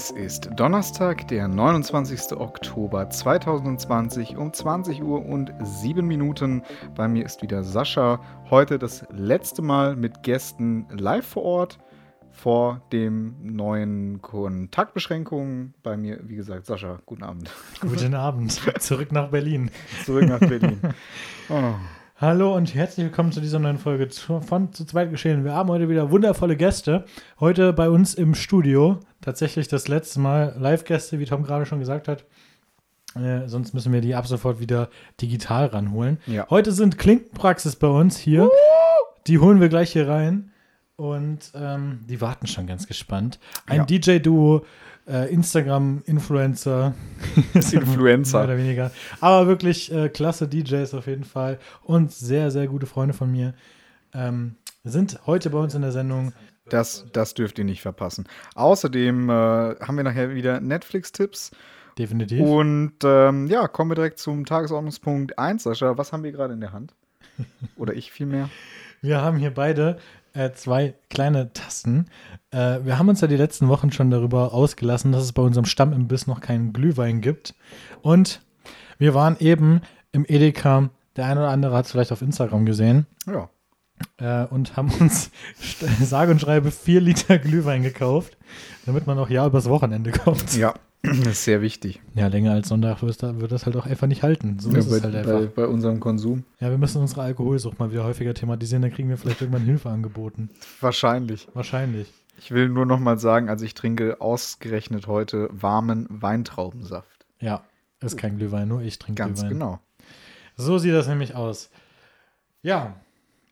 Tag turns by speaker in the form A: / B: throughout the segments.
A: Es ist Donnerstag, der 29. Oktober 2020 um 20 Uhr und 7 Minuten. Bei mir ist wieder Sascha. Heute das letzte Mal mit Gästen live vor Ort vor dem neuen Kontaktbeschränkungen. Bei mir, wie gesagt, Sascha, guten Abend.
B: Guten Abend. Zurück nach Berlin.
A: Zurück nach Berlin.
B: Oh. Hallo und herzlich willkommen zu dieser neuen Folge von Zu zweit geschehen. Wir haben heute wieder wundervolle Gäste. Heute bei uns im Studio. Tatsächlich das letzte Mal Live-Gäste, wie Tom gerade schon gesagt hat. Äh, sonst müssen wir die ab sofort wieder digital ranholen. Ja. Heute sind Klinkenpraxis bei uns hier. Uh! Die holen wir gleich hier rein. Und ähm, die warten schon ganz gespannt. Ein ja. DJ-Duo, äh, Instagram-Influencer.
A: Influencer.
B: Mehr oder weniger. Aber wirklich äh, klasse DJs auf jeden Fall. Und sehr, sehr gute Freunde von mir. Ähm, sind heute bei uns in der Sendung.
A: Das, das dürft ihr nicht verpassen. Außerdem äh, haben wir nachher wieder Netflix-Tipps.
B: Definitiv.
A: Und ähm, ja, kommen wir direkt zum Tagesordnungspunkt 1. Sascha, was haben wir gerade in der Hand? Oder ich vielmehr?
B: Wir haben hier beide äh, zwei kleine Tassen. Äh, wir haben uns ja die letzten Wochen schon darüber ausgelassen, dass es bei unserem Stammimbiss noch keinen Glühwein gibt. Und wir waren eben im Edeka. Der eine oder andere hat es vielleicht auf Instagram gesehen.
A: Ja.
B: Äh, und haben uns sage und schreibe vier Liter Glühwein gekauft, damit man auch ja übers Wochenende kommt.
A: Ja, das ist sehr wichtig.
B: Ja, länger als Sonntag wird, das halt auch einfach nicht halten. So
A: ja,
B: ist
A: bei,
B: es halt einfach.
A: Bei, bei, unserem Konsum.
B: Ja, wir müssen unsere Alkoholsucht mal wieder häufiger thematisieren, dann kriegen wir vielleicht irgendwann Hilfe angeboten.
A: Wahrscheinlich.
B: Wahrscheinlich.
A: Ich will nur noch mal sagen, also ich trinke ausgerechnet heute warmen Weintraubensaft.
B: Ja, ist kein Glühwein, nur ich trinke
A: Ganz
B: Glühwein.
A: genau.
B: So sieht das nämlich aus. Ja.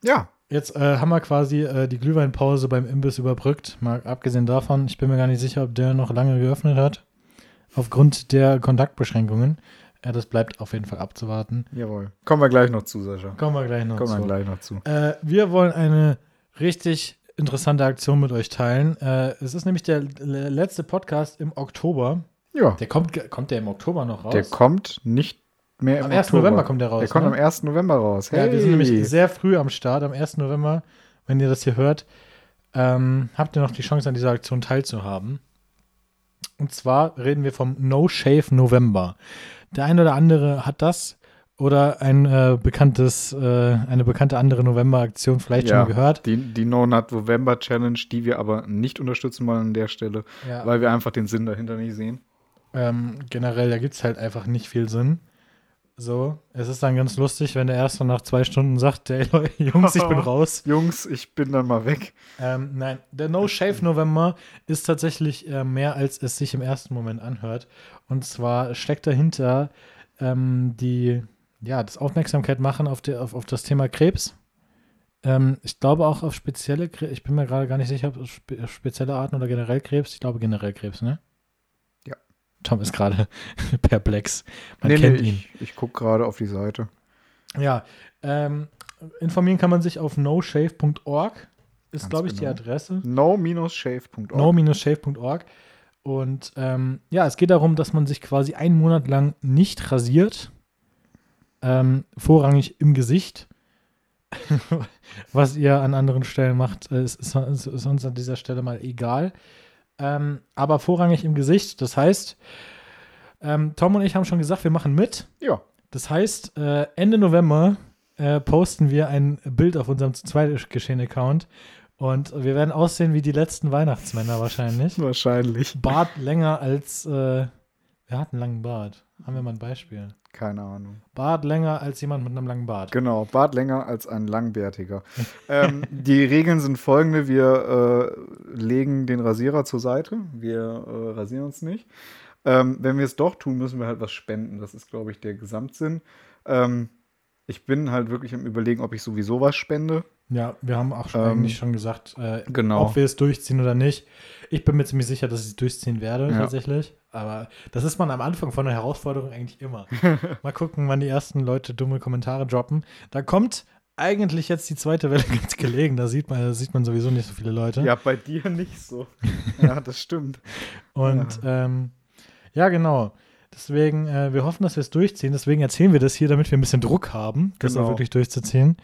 A: Ja.
B: Jetzt äh, haben wir quasi äh, die Glühweinpause beim Imbiss überbrückt. Mal abgesehen davon, ich bin mir gar nicht sicher, ob der noch lange geöffnet hat aufgrund der Kontaktbeschränkungen. Ja, das bleibt auf jeden Fall abzuwarten.
A: Jawohl. Kommen wir gleich noch zu, Sascha.
B: Kommen wir gleich noch
A: Kommen
B: zu.
A: wir gleich noch zu.
B: Äh, wir wollen eine richtig interessante Aktion mit euch teilen. Äh, es ist nämlich der letzte Podcast im Oktober.
A: Ja.
B: Der kommt, kommt der im Oktober noch raus?
A: Der kommt nicht mehr im
B: Am 1.
A: Oktober.
B: November kommt der raus.
A: Der kommt
B: ne?
A: am 1. November raus. Hey.
B: Ja, wir sind nämlich sehr früh am Start, am 1. November. Wenn ihr das hier hört, ähm, habt ihr noch die Chance, an dieser Aktion teilzuhaben. Und zwar reden wir vom No Shave November. Der eine oder andere hat das oder ein äh, bekanntes, äh, eine bekannte andere November-Aktion vielleicht
A: ja,
B: schon mal gehört.
A: Die, die No Nut November Challenge, die wir aber nicht unterstützen wollen an der Stelle,
B: Ja.
A: weil wir einfach den Sinn dahinter nicht sehen.
B: Ähm, generell, da gibt es halt einfach nicht viel Sinn. So, es ist dann ganz lustig, wenn der Erste nach zwei Stunden sagt, ey Leute, Jungs, ich bin raus.
A: Jungs, ich bin dann mal weg.
B: Ähm, nein, der No Shave November ist tatsächlich äh, mehr, als es sich im ersten Moment anhört. Und zwar steckt dahinter ähm, die, ja, das Aufmerksamkeit machen auf, die, auf, auf das Thema Krebs. Ähm, ich glaube auch auf spezielle Krebs, ich bin mir gerade gar nicht sicher, ob spe spezielle Arten oder generell Krebs. Ich glaube generell Krebs, ne? Tom ist gerade perplex. Man
A: nee,
B: kennt
A: nee,
B: ihn.
A: Ich, ich gucke gerade auf die Seite.
B: Ja, ähm, informieren kann man sich auf noshave.org. Ist, glaube ich, die
A: genau.
B: Adresse.
A: No-shave.org.
B: no-shave.org. Und ähm, ja, es geht darum, dass man sich quasi einen Monat lang nicht rasiert. Ähm, vorrangig im Gesicht. Was ihr an anderen Stellen macht, äh, ist, ist, ist uns an dieser Stelle mal egal. Ähm, aber vorrangig im Gesicht. Das heißt, ähm, Tom und ich haben schon gesagt, wir machen mit.
A: Ja.
B: Das heißt, äh, Ende November äh, posten wir ein Bild auf unserem zu zweit geschehen Account und wir werden aussehen wie die letzten Weihnachtsmänner wahrscheinlich.
A: Wahrscheinlich.
B: Bart länger als äh, wer hat einen langen Bart? Haben wir mal ein Beispiel?
A: Keine Ahnung.
B: Bart länger als jemand mit einem langen Bart.
A: Genau, Bart länger als ein langbärtiger. ähm, die Regeln sind folgende: Wir äh, legen den Rasierer zur Seite. Wir äh, rasieren uns nicht. Ähm, wenn wir es doch tun, müssen wir halt was spenden. Das ist, glaube ich, der Gesamtsinn. Ähm, ich bin halt wirklich am Überlegen, ob ich sowieso was spende.
B: Ja, wir haben auch schon
A: Ähm,
B: eigentlich schon gesagt, äh,
A: genau.
B: ob wir es durchziehen oder nicht. Ich bin mir ziemlich sicher, dass ich es durchziehen werde,
A: Ja.
B: tatsächlich. Aber das ist man am Anfang von einer Herausforderung eigentlich immer. Mal gucken, wann die ersten Leute dumme Kommentare droppen. Da kommt eigentlich jetzt die zweite Welle ganz gelegen. Da sieht man, da sieht man sowieso nicht so viele Leute.
A: Ja, bei dir nicht so. ja, das stimmt.
B: Und ja, ähm, ja genau. Deswegen, äh, wir hoffen, dass wir es durchziehen. Deswegen erzählen wir das hier, damit wir ein bisschen Druck haben, das
A: Genau.
B: auch wirklich durchzuziehen.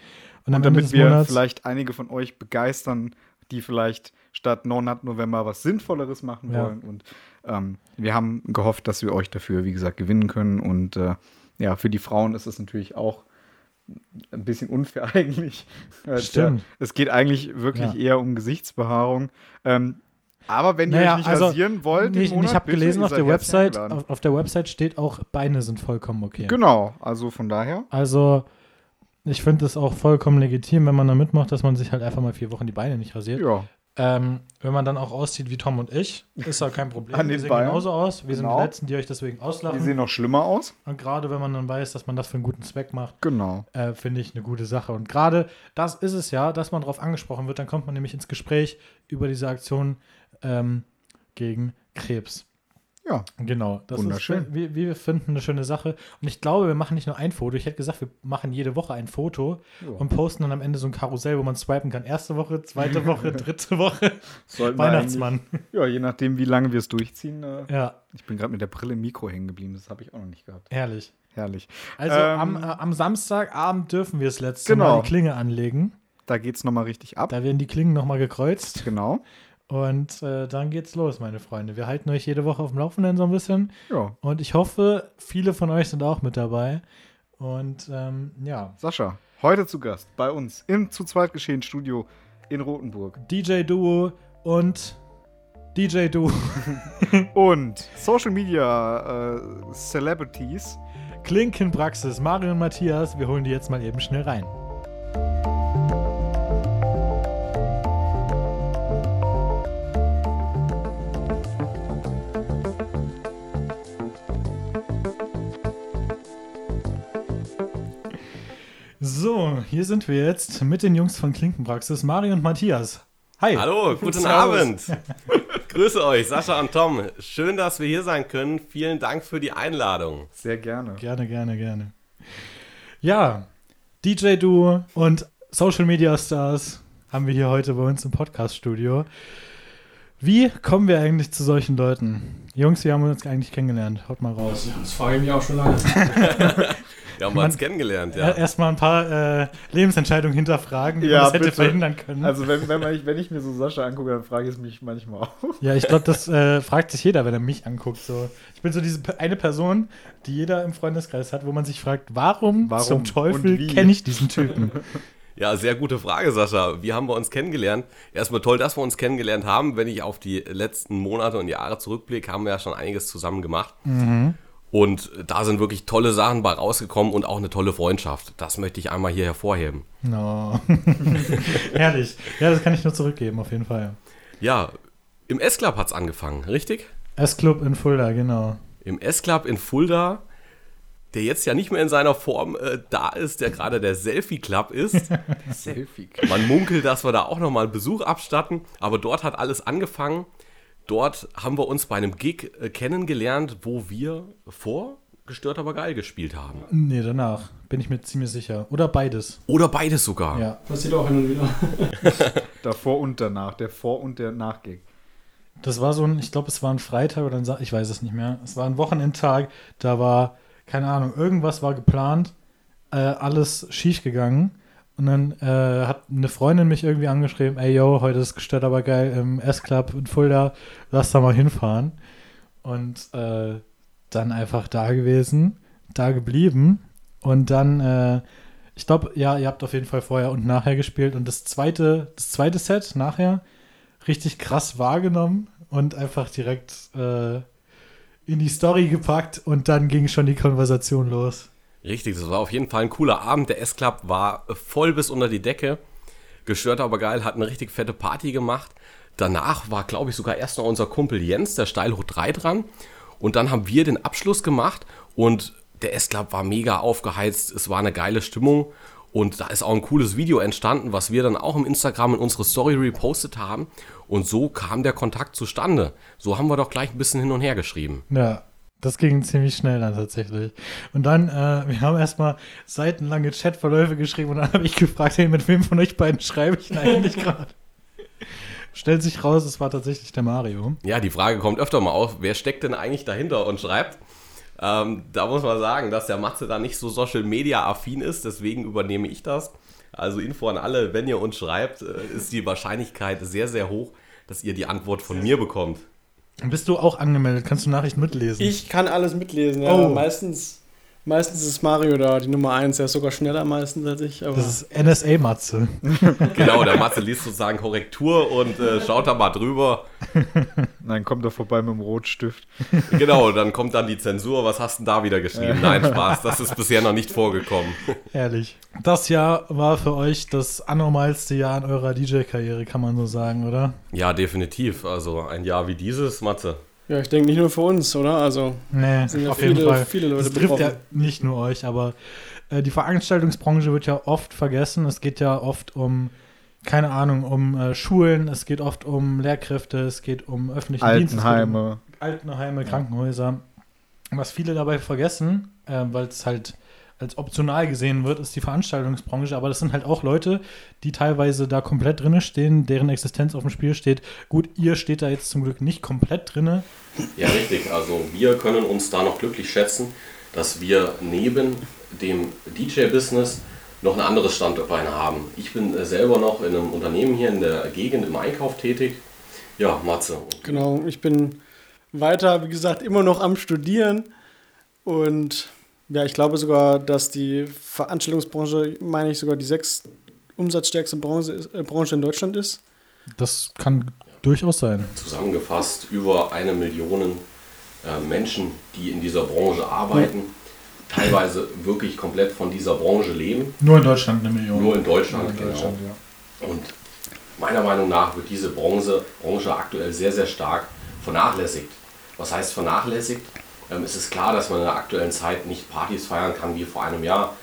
A: Und
B: Ende
A: damit wir
B: Monats-
A: vielleicht einige von euch begeistern, die vielleicht statt 9. November was Sinnvolleres machen
B: Ja.
A: wollen. Und ähm, wir haben gehofft, dass wir euch dafür, wie gesagt, gewinnen können. Und äh, ja, für die Frauen ist es natürlich auch ein bisschen unfair eigentlich. Es
B: Stimmt.
A: Es geht eigentlich wirklich
B: Ja.
A: eher um Gesichtsbehaarung. Ähm, aber wenn ihr
B: Naja,
A: euch nicht
B: also,
A: rasieren wollt,
B: Ich,
A: Monat,
B: ich habe gelesen
A: ihr
B: auf der Website, auf, auf der Website steht auch, Beine sind vollkommen okay.
A: Genau, also von daher.
B: Also, ich finde es auch vollkommen legitim, wenn man da mitmacht, dass man sich halt einfach mal vier Wochen die Beine nicht rasiert.
A: Ja,
B: Ähm, wenn man dann auch aussieht wie Tom und ich, ist da kein Problem.
A: An
B: wir
A: den
B: sehen
A: Beinen.
B: genauso aus. Wir sind
A: Genau.
B: die Letzten, die euch deswegen
A: die
B: auslachen.
A: sehen noch schlimmer aus.
B: Und gerade wenn man dann weiß, dass man das für einen guten Zweck macht,
A: Genau.
B: äh, finde ich eine gute Sache. Und gerade das ist es ja, dass man darauf angesprochen wird, dann kommt man nämlich ins Gespräch über diese Aktion ähm, gegen Krebs.
A: Ja,
B: Genau, das
A: Wunderschön.
B: ist, wir, wir finden eine schöne Sache. Und ich glaube, wir machen nicht nur ein Foto. Ich hätte gesagt, wir machen jede Woche ein Foto
A: Ja.
B: und posten dann am Ende so ein Karussell, wo man swipen kann. Erste Woche, zweite Woche, dritte Woche.
A: sollten
B: Weihnachtsmann.
A: Ja, je nachdem, wie lange wir es durchziehen. Äh,
B: Ja,
A: Ich bin gerade mit der Brille im Mikro hängen geblieben. Das habe ich auch noch nicht gehabt.
B: herrlich.
A: Herrlich.
B: Also
A: Ähm,
B: am, äh, am Samstagabend dürfen wir das letzte
A: Genau.
B: Mal die Klinge anlegen.
A: Da geht es nochmal richtig ab.
B: Da werden die Klingen nochmal gekreuzt.
A: Genau.
B: Und äh, dann geht's los, meine Freunde. Wir halten euch jede Woche auf dem Laufenden so ein bisschen.
A: Ja.
B: Und ich hoffe, viele von euch sind auch mit dabei. Und ähm, ja,
A: Sascha, heute zu Gast bei uns im zu zweit geschehen Studio in Rothenburg.
B: DJ Duo und DJ Duo.
A: Und Social Media äh, Celebrities.
B: Klinkenpraxis, Mario und Matthias. Wir holen die jetzt mal eben schnell rein. So, hier sind wir jetzt mit den Jungs von Klinkenpraxis, Mario und Matthias. Hi.
C: Hallo, guten
B: Servus.
C: Abend. Grüße euch, Sascha und Tom. Schön, dass wir hier sein können. Vielen Dank für die Einladung.
A: Sehr gerne.
B: Gerne, gerne, gerne. Ja, DJ Duo und Social Media Stars haben wir hier heute bei uns im Podcast-Studio. Wie kommen wir eigentlich zu solchen Leuten? Jungs, wie haben wir uns eigentlich kennengelernt? Haut mal raus.
D: Das frage ich mich auch schon lange.
C: Wir haben
B: Man-
C: uns kennengelernt,
B: Ja.
C: ja.
B: Erstmal ein paar äh, Lebensentscheidungen hinterfragen, wie
A: Ja,
B: man das hätte
A: bitte.
B: verhindern können.
A: Also wenn, wenn, man, ich- wenn ich mir so Sascha angucke, dann frage ich es mich manchmal auch.
B: ja, ich glaube, das äh, fragt sich jeder, wenn er mich anguckt. So. Ich bin so diese eine Person, die jeder im Freundeskreis hat, wo man sich fragt, warum,
A: Warum
B: zum Teufel
A: wie?
B: kenne ich diesen Typen?
C: Ja, sehr gute Frage, Sascha. Wie haben wir uns kennengelernt? Erstmal toll, dass wir uns kennengelernt haben. Wenn ich auf die letzten Monate und Jahre zurückblicke, haben wir ja schon einiges zusammen gemacht. Und da sind wirklich tolle Sachen bei rausgekommen und auch eine tolle Freundschaft. Das möchte ich einmal hier hervorheben.
B: No. Herrlich. Ja, das kann ich nur zurückgeben, auf jeden Fall.
C: Ja, im S-Club hat's angefangen, richtig?
B: S-Club in Fulda, genau.
C: Im S-Club in Fulda, der jetzt ja nicht mehr in seiner Form äh, da ist, der gerade der Selfie-Club ist.
A: Selfie.
C: Man munkelt, dass wir da auch nochmal einen Besuch abstatten, aber dort hat alles angefangen. Dort haben wir uns bei einem Gig äh, kennengelernt, wo wir vor Gestört aber geil gespielt haben.
B: Nee, danach. Bin ich mir ziemlich sicher. Oder beides.
C: Oder beides sogar.
B: Ja.
D: Passiert auch hin und wieder.
A: Davor und danach. Der Vor- und der Nachgig.
B: Das war so ein, ich glaube, es war ein Freitag oder ein Sa ich weiß es nicht mehr. Es war ein Wochenendtag, da war, keine Ahnung, irgendwas war geplant, äh, alles schief gegangen. Und dann äh, hat eine Freundin mich irgendwie angeschrieben, ey yo, heute ist gestört aber geil im S-Club in Fulda, lass da mal hinfahren. Und äh, dann einfach da gewesen, da geblieben. Und dann, äh, ich glaube, ja, ihr habt auf jeden Fall vorher und nachher gespielt. Und das zweite, das zweite Set nachher richtig krass wahrgenommen und einfach direkt äh, in die Story gepackt und dann ging schon die Konversation los.
C: Richtig, das war auf jeden Fall ein cooler Abend. Der S-Club war voll bis unter die Decke. Gestört aber geil, hat eine richtig fette Party gemacht. Danach war, glaube ich, sogar erst noch unser Kumpel Jens, der Steil hoch 3 dran. Und dann haben wir den Abschluss gemacht und der S-Club war mega aufgeheizt. Es war eine geile Stimmung. Und da ist auch ein cooles Video entstanden, was wir dann auch im Instagram in unsere Story repostet haben. Und so kam der Kontakt zustande. So haben wir doch gleich ein bisschen hin und her geschrieben.
B: Ja, das ging ziemlich schnell dann tatsächlich. Und dann, äh, wir haben erstmal seitenlange Chatverläufe geschrieben und dann habe ich gefragt, hey, mit wem von euch beiden schreibe ich denn eigentlich gerade? Stellt sich raus, es war tatsächlich der Mario.
C: Ja, die Frage kommt öfter mal auf, wer steckt denn eigentlich dahinter und schreibt? Ähm, da muss man sagen, dass der Matze da nicht so Social Media affin ist, deswegen übernehme ich das. Also Info an alle, wenn ihr uns schreibt, äh, ist die Wahrscheinlichkeit sehr, sehr hoch, dass ihr die Antwort von mir bekommt.
B: Bist du auch angemeldet? Kannst du Nachrichten mitlesen?
D: Ich kann alles mitlesen, ja.
B: Oh.
D: Meistens, meistens ist Mario da, die Nummer 1, der ist sogar schneller meistens als ich. Aber
B: das ist NSA-Matze.
C: Genau, der Matze liest sozusagen Korrektur und äh, schaut da mal drüber.
A: Nein, kommt doch vorbei mit dem Rotstift.
C: Genau, dann kommt dann die Zensur. Was hast du denn da wieder geschrieben? Nein, Spaß, das ist bisher noch nicht vorgekommen.
B: Ehrlich. Das Jahr war für euch das anormalste Jahr in eurer DJ-Karriere, kann man so sagen, oder?
C: Ja, definitiv. Also ein Jahr wie dieses, Matze.
D: Ja, ich denke nicht nur für uns, oder? Also
B: Nee,
D: sind ja
B: auf
D: viele,
B: jeden Fall.
D: viele Leute
B: Das trifft ja nicht nur euch, aber äh, die Veranstaltungsbranche wird ja oft vergessen. Es geht ja oft um, keine Ahnung, um äh, Schulen, es geht oft um Lehrkräfte, es geht um geht
A: Altenheime.
B: um Altenheime, Krankenhäuser. Was viele dabei vergessen, äh, weil es halt als optional gesehen wird, ist die Veranstaltungsbranche. Aber das sind halt auch Leute, die teilweise da komplett drinne stehen, deren Existenz auf dem Spiel steht. Gut, ihr steht da jetzt zum Glück nicht komplett drinne.
C: Ja, richtig. Also wir können uns da noch glücklich schätzen, dass wir neben dem DJ-Business noch ein anderes Standbein haben. Ich bin äh, selber noch in einem Unternehmen hier in der Gegend im Einkauf tätig. Ja, Matze.
D: Genau, ich bin weiter, wie gesagt, immer noch am Studieren. Und ja, ich glaube sogar, dass die Veranstaltungsbranche, meine ich, sogar die sechs umsatzstärkste Branche, äh, Branche in Deutschland ist.
B: Das kann durchaus sein.
C: Zusammengefasst über eine Million äh, Menschen, die in dieser Branche arbeiten, teilweise wirklich komplett von dieser Branche leben.
B: Nur in Deutschland eine Million.
C: Nur in Deutschland,
A: In
C: genau.
A: Deutschland, ja.
C: Und meiner Meinung nach wird diese Branche, Branche aktuell sehr, sehr stark vernachlässigt. Was heißt vernachlässigt? Ähm, es ist klar, dass man in der aktuellen Zeit nicht Partys feiern kann wie vor einem Jahr.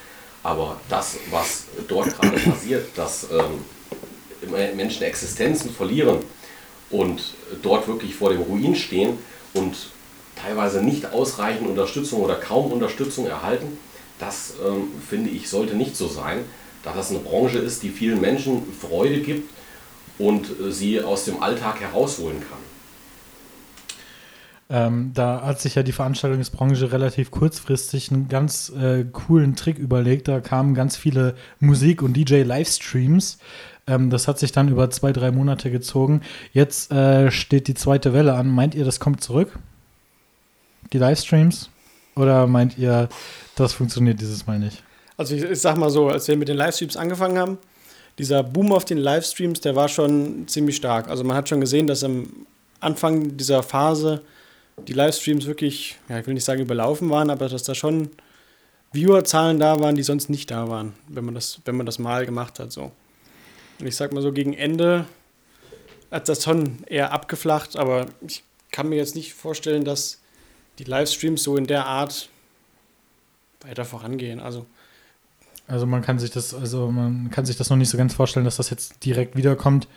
C: Aber das, was dort gerade passiert, dass ähm, Menschen Existenzen verlieren und dort wirklich vor dem Ruin stehen und teilweise nicht ausreichend Unterstützung oder kaum Unterstützung erhalten, das ähm, finde ich sollte nicht so sein, da das eine Branche ist, die vielen Menschen Freude gibt und äh, sie aus dem Alltag herausholen kann.
B: Ähm, da hat sich ja die Veranstaltungsbranche relativ kurzfristig einen ganz äh, coolen Trick überlegt. Da kamen ganz viele Musik- und DJ-Livestreams. Ähm, das hat sich dann über zwei, drei Monate gezogen. Jetzt äh, steht die zweite Welle an. Meint ihr, das kommt zurück? Die Livestreams? Oder meint ihr, das funktioniert dieses Mal nicht?
D: Also ich, ich sag mal so, als wir mit den Livestreams angefangen haben, dieser Boom auf den Livestreams, der war schon ziemlich stark. Also man hat schon gesehen, dass am Anfang dieser Phase die Livestreams wirklich, ja, ich will nicht sagen überlaufen waren, aber dass da schon Viewerzahlen da waren, die sonst nicht da waren, wenn man das, wenn man das mal gemacht hat. So. Und ich sag mal so, gegen Ende hat das schon eher abgeflacht, aber ich kann mir jetzt nicht vorstellen, dass die Livestreams so in der Art weiter vorangehen. Also
B: Also man kann sich das, also man kann sich das noch nicht so ganz vorstellen, dass das jetzt direkt wiederkommt.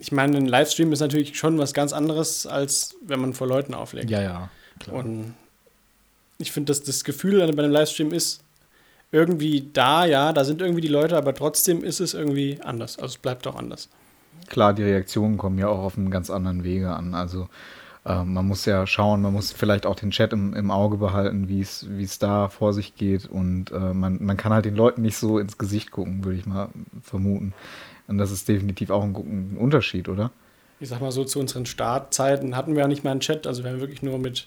D: Ich meine, ein Livestream ist natürlich schon was ganz anderes, als wenn man vor Leuten auflegt.
B: Ja, ja. Klar.
D: Und ich finde, dass das Gefühl bei einem Livestream ist irgendwie da, ja, da sind irgendwie die Leute, aber trotzdem ist es irgendwie anders. Also es bleibt auch anders.
A: Klar, die Reaktionen kommen ja auch auf einem ganz anderen Wege an. Also äh, man muss ja schauen, man muss vielleicht auch den Chat im, im Auge behalten, wie es wie es da vor sich geht. Und äh, man, man kann halt den Leuten nicht so ins Gesicht gucken, würde ich mal vermuten. Und das ist definitiv auch ein, ein Unterschied, oder?
D: Ich sag mal so, zu unseren Startzeiten hatten wir ja nicht mal einen Chat, also wir haben wirklich nur mit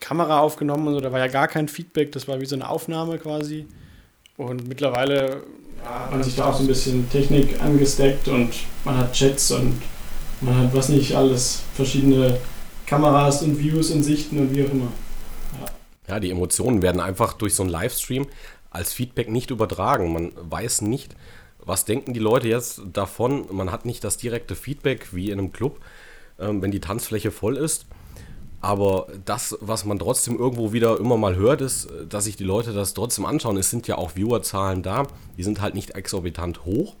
D: Kamera aufgenommen und so, da war ja gar kein Feedback, das war wie so eine Aufnahme quasi. Und mittlerweile ja, hat man sich da auch so ein bisschen Technik angesteckt und man hat Chats und man hat was nicht alles, verschiedene Kameras und Views und Sichten und wie auch immer.
C: Ja, die Emotionen werden einfach durch so einen Livestream als Feedback nicht übertragen. Man weiß nicht, was denken die Leute jetzt davon. Man hat nicht das direkte Feedback wie in einem Club, ähm, wenn die Tanzfläche voll ist. Aber das, was man trotzdem irgendwo wieder immer mal hört, ist, dass sich die Leute das trotzdem anschauen. Es sind ja auch Viewerzahlen da, die sind halt nicht exorbitant hoch.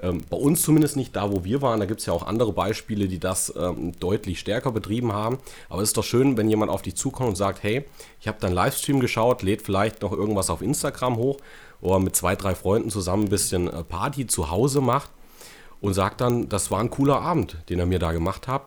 C: Ähm, bei uns zumindest nicht da, wo wir waren. Da gibt es ja auch andere Beispiele, die das ähm, deutlich stärker betrieben haben. Aber es ist doch schön, wenn jemand auf dich zukommt und sagt, hey, ich habe deinen Livestream geschaut, lädt vielleicht noch irgendwas auf Instagram hoch oder mit zwei, drei Freunden zusammen ein bisschen äh, Party zu Hause macht und sagt dann, das war ein cooler Abend, den er mir da gemacht hat.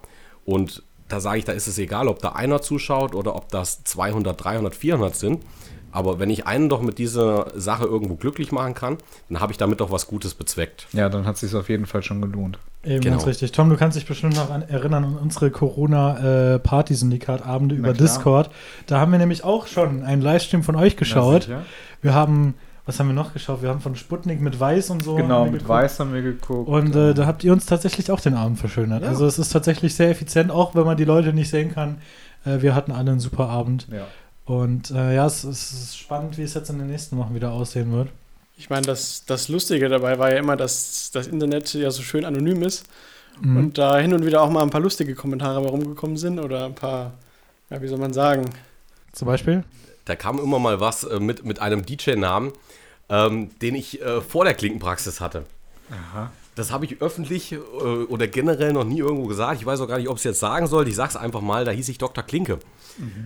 C: Und da sage ich, da ist es egal, ob da einer zuschaut oder ob das 200, 300, 400 sind. Aber wenn ich einen doch mit dieser Sache irgendwo glücklich machen kann, dann habe ich damit doch was Gutes bezweckt.
A: Ja, dann hat es sich auf jeden Fall schon gelohnt.
B: Eben
C: Genau.
B: ganz richtig. Tom, du kannst dich bestimmt noch an, erinnern an unsere Corona-Party-Syndikat-Abende über
A: klar.
B: Discord. Da haben wir nämlich auch schon einen Livestream von euch geschaut. Wir haben, was haben wir noch geschaut? Wir haben von Sputnik mit Weiß und so.
A: Genau, mit
B: geguckt.
A: Weiß haben wir geguckt.
B: Und äh, da habt ihr uns tatsächlich auch den Abend verschönert.
A: Ja.
B: Also es ist tatsächlich sehr effizient, auch wenn man die Leute nicht sehen kann. Äh, wir hatten alle einen super Abend.
A: ja.
B: Und äh, ja, es, es ist spannend, wie es jetzt in den nächsten Wochen wieder aussehen wird.
D: Ich meine, das, das Lustige dabei war ja immer, dass das Internet ja so schön anonym ist
B: Mhm.
D: und da hin und wieder auch mal ein paar lustige Kommentare bei rumgekommen sind oder ein paar, ja, wie soll man sagen,
B: Zum Beispiel?
C: Da kam immer mal was äh, mit, mit einem DJ-Namen, ähm, den ich äh, vor der Klinkenpraxis hatte.
A: Aha.
C: Das habe ich öffentlich äh, oder generell noch nie irgendwo gesagt. Ich weiß auch gar nicht, ob ich es jetzt sagen soll. Ich sage es einfach mal, da hieß ich Dr. Klinke.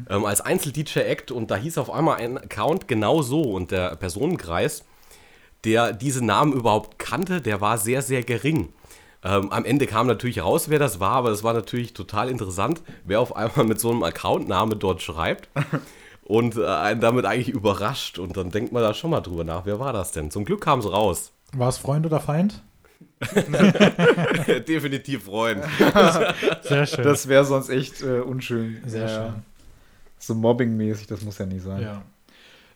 C: Ähm, als Einzel-DJ-Act und da hieß auf einmal ein Account genau so und der Personenkreis, der diese Namen überhaupt kannte, der war sehr, sehr gering. Ähm, am Ende kam natürlich raus, wer das war, aber es war natürlich total interessant, wer auf einmal mit so einem Accountname dort schreibt und äh, einen damit eigentlich überrascht. Und dann denkt man da schon mal drüber nach, wer war das denn? Zum Glück kam es raus.
B: War es Freund oder Feind?
C: Definitiv Freund.
B: Sehr schön.
A: Das wäre sonst echt äh, unschön.
B: Sehr
A: Ja,
B: schön.
A: So mobbingmäßig, das muss ja nicht sein.
B: Ja.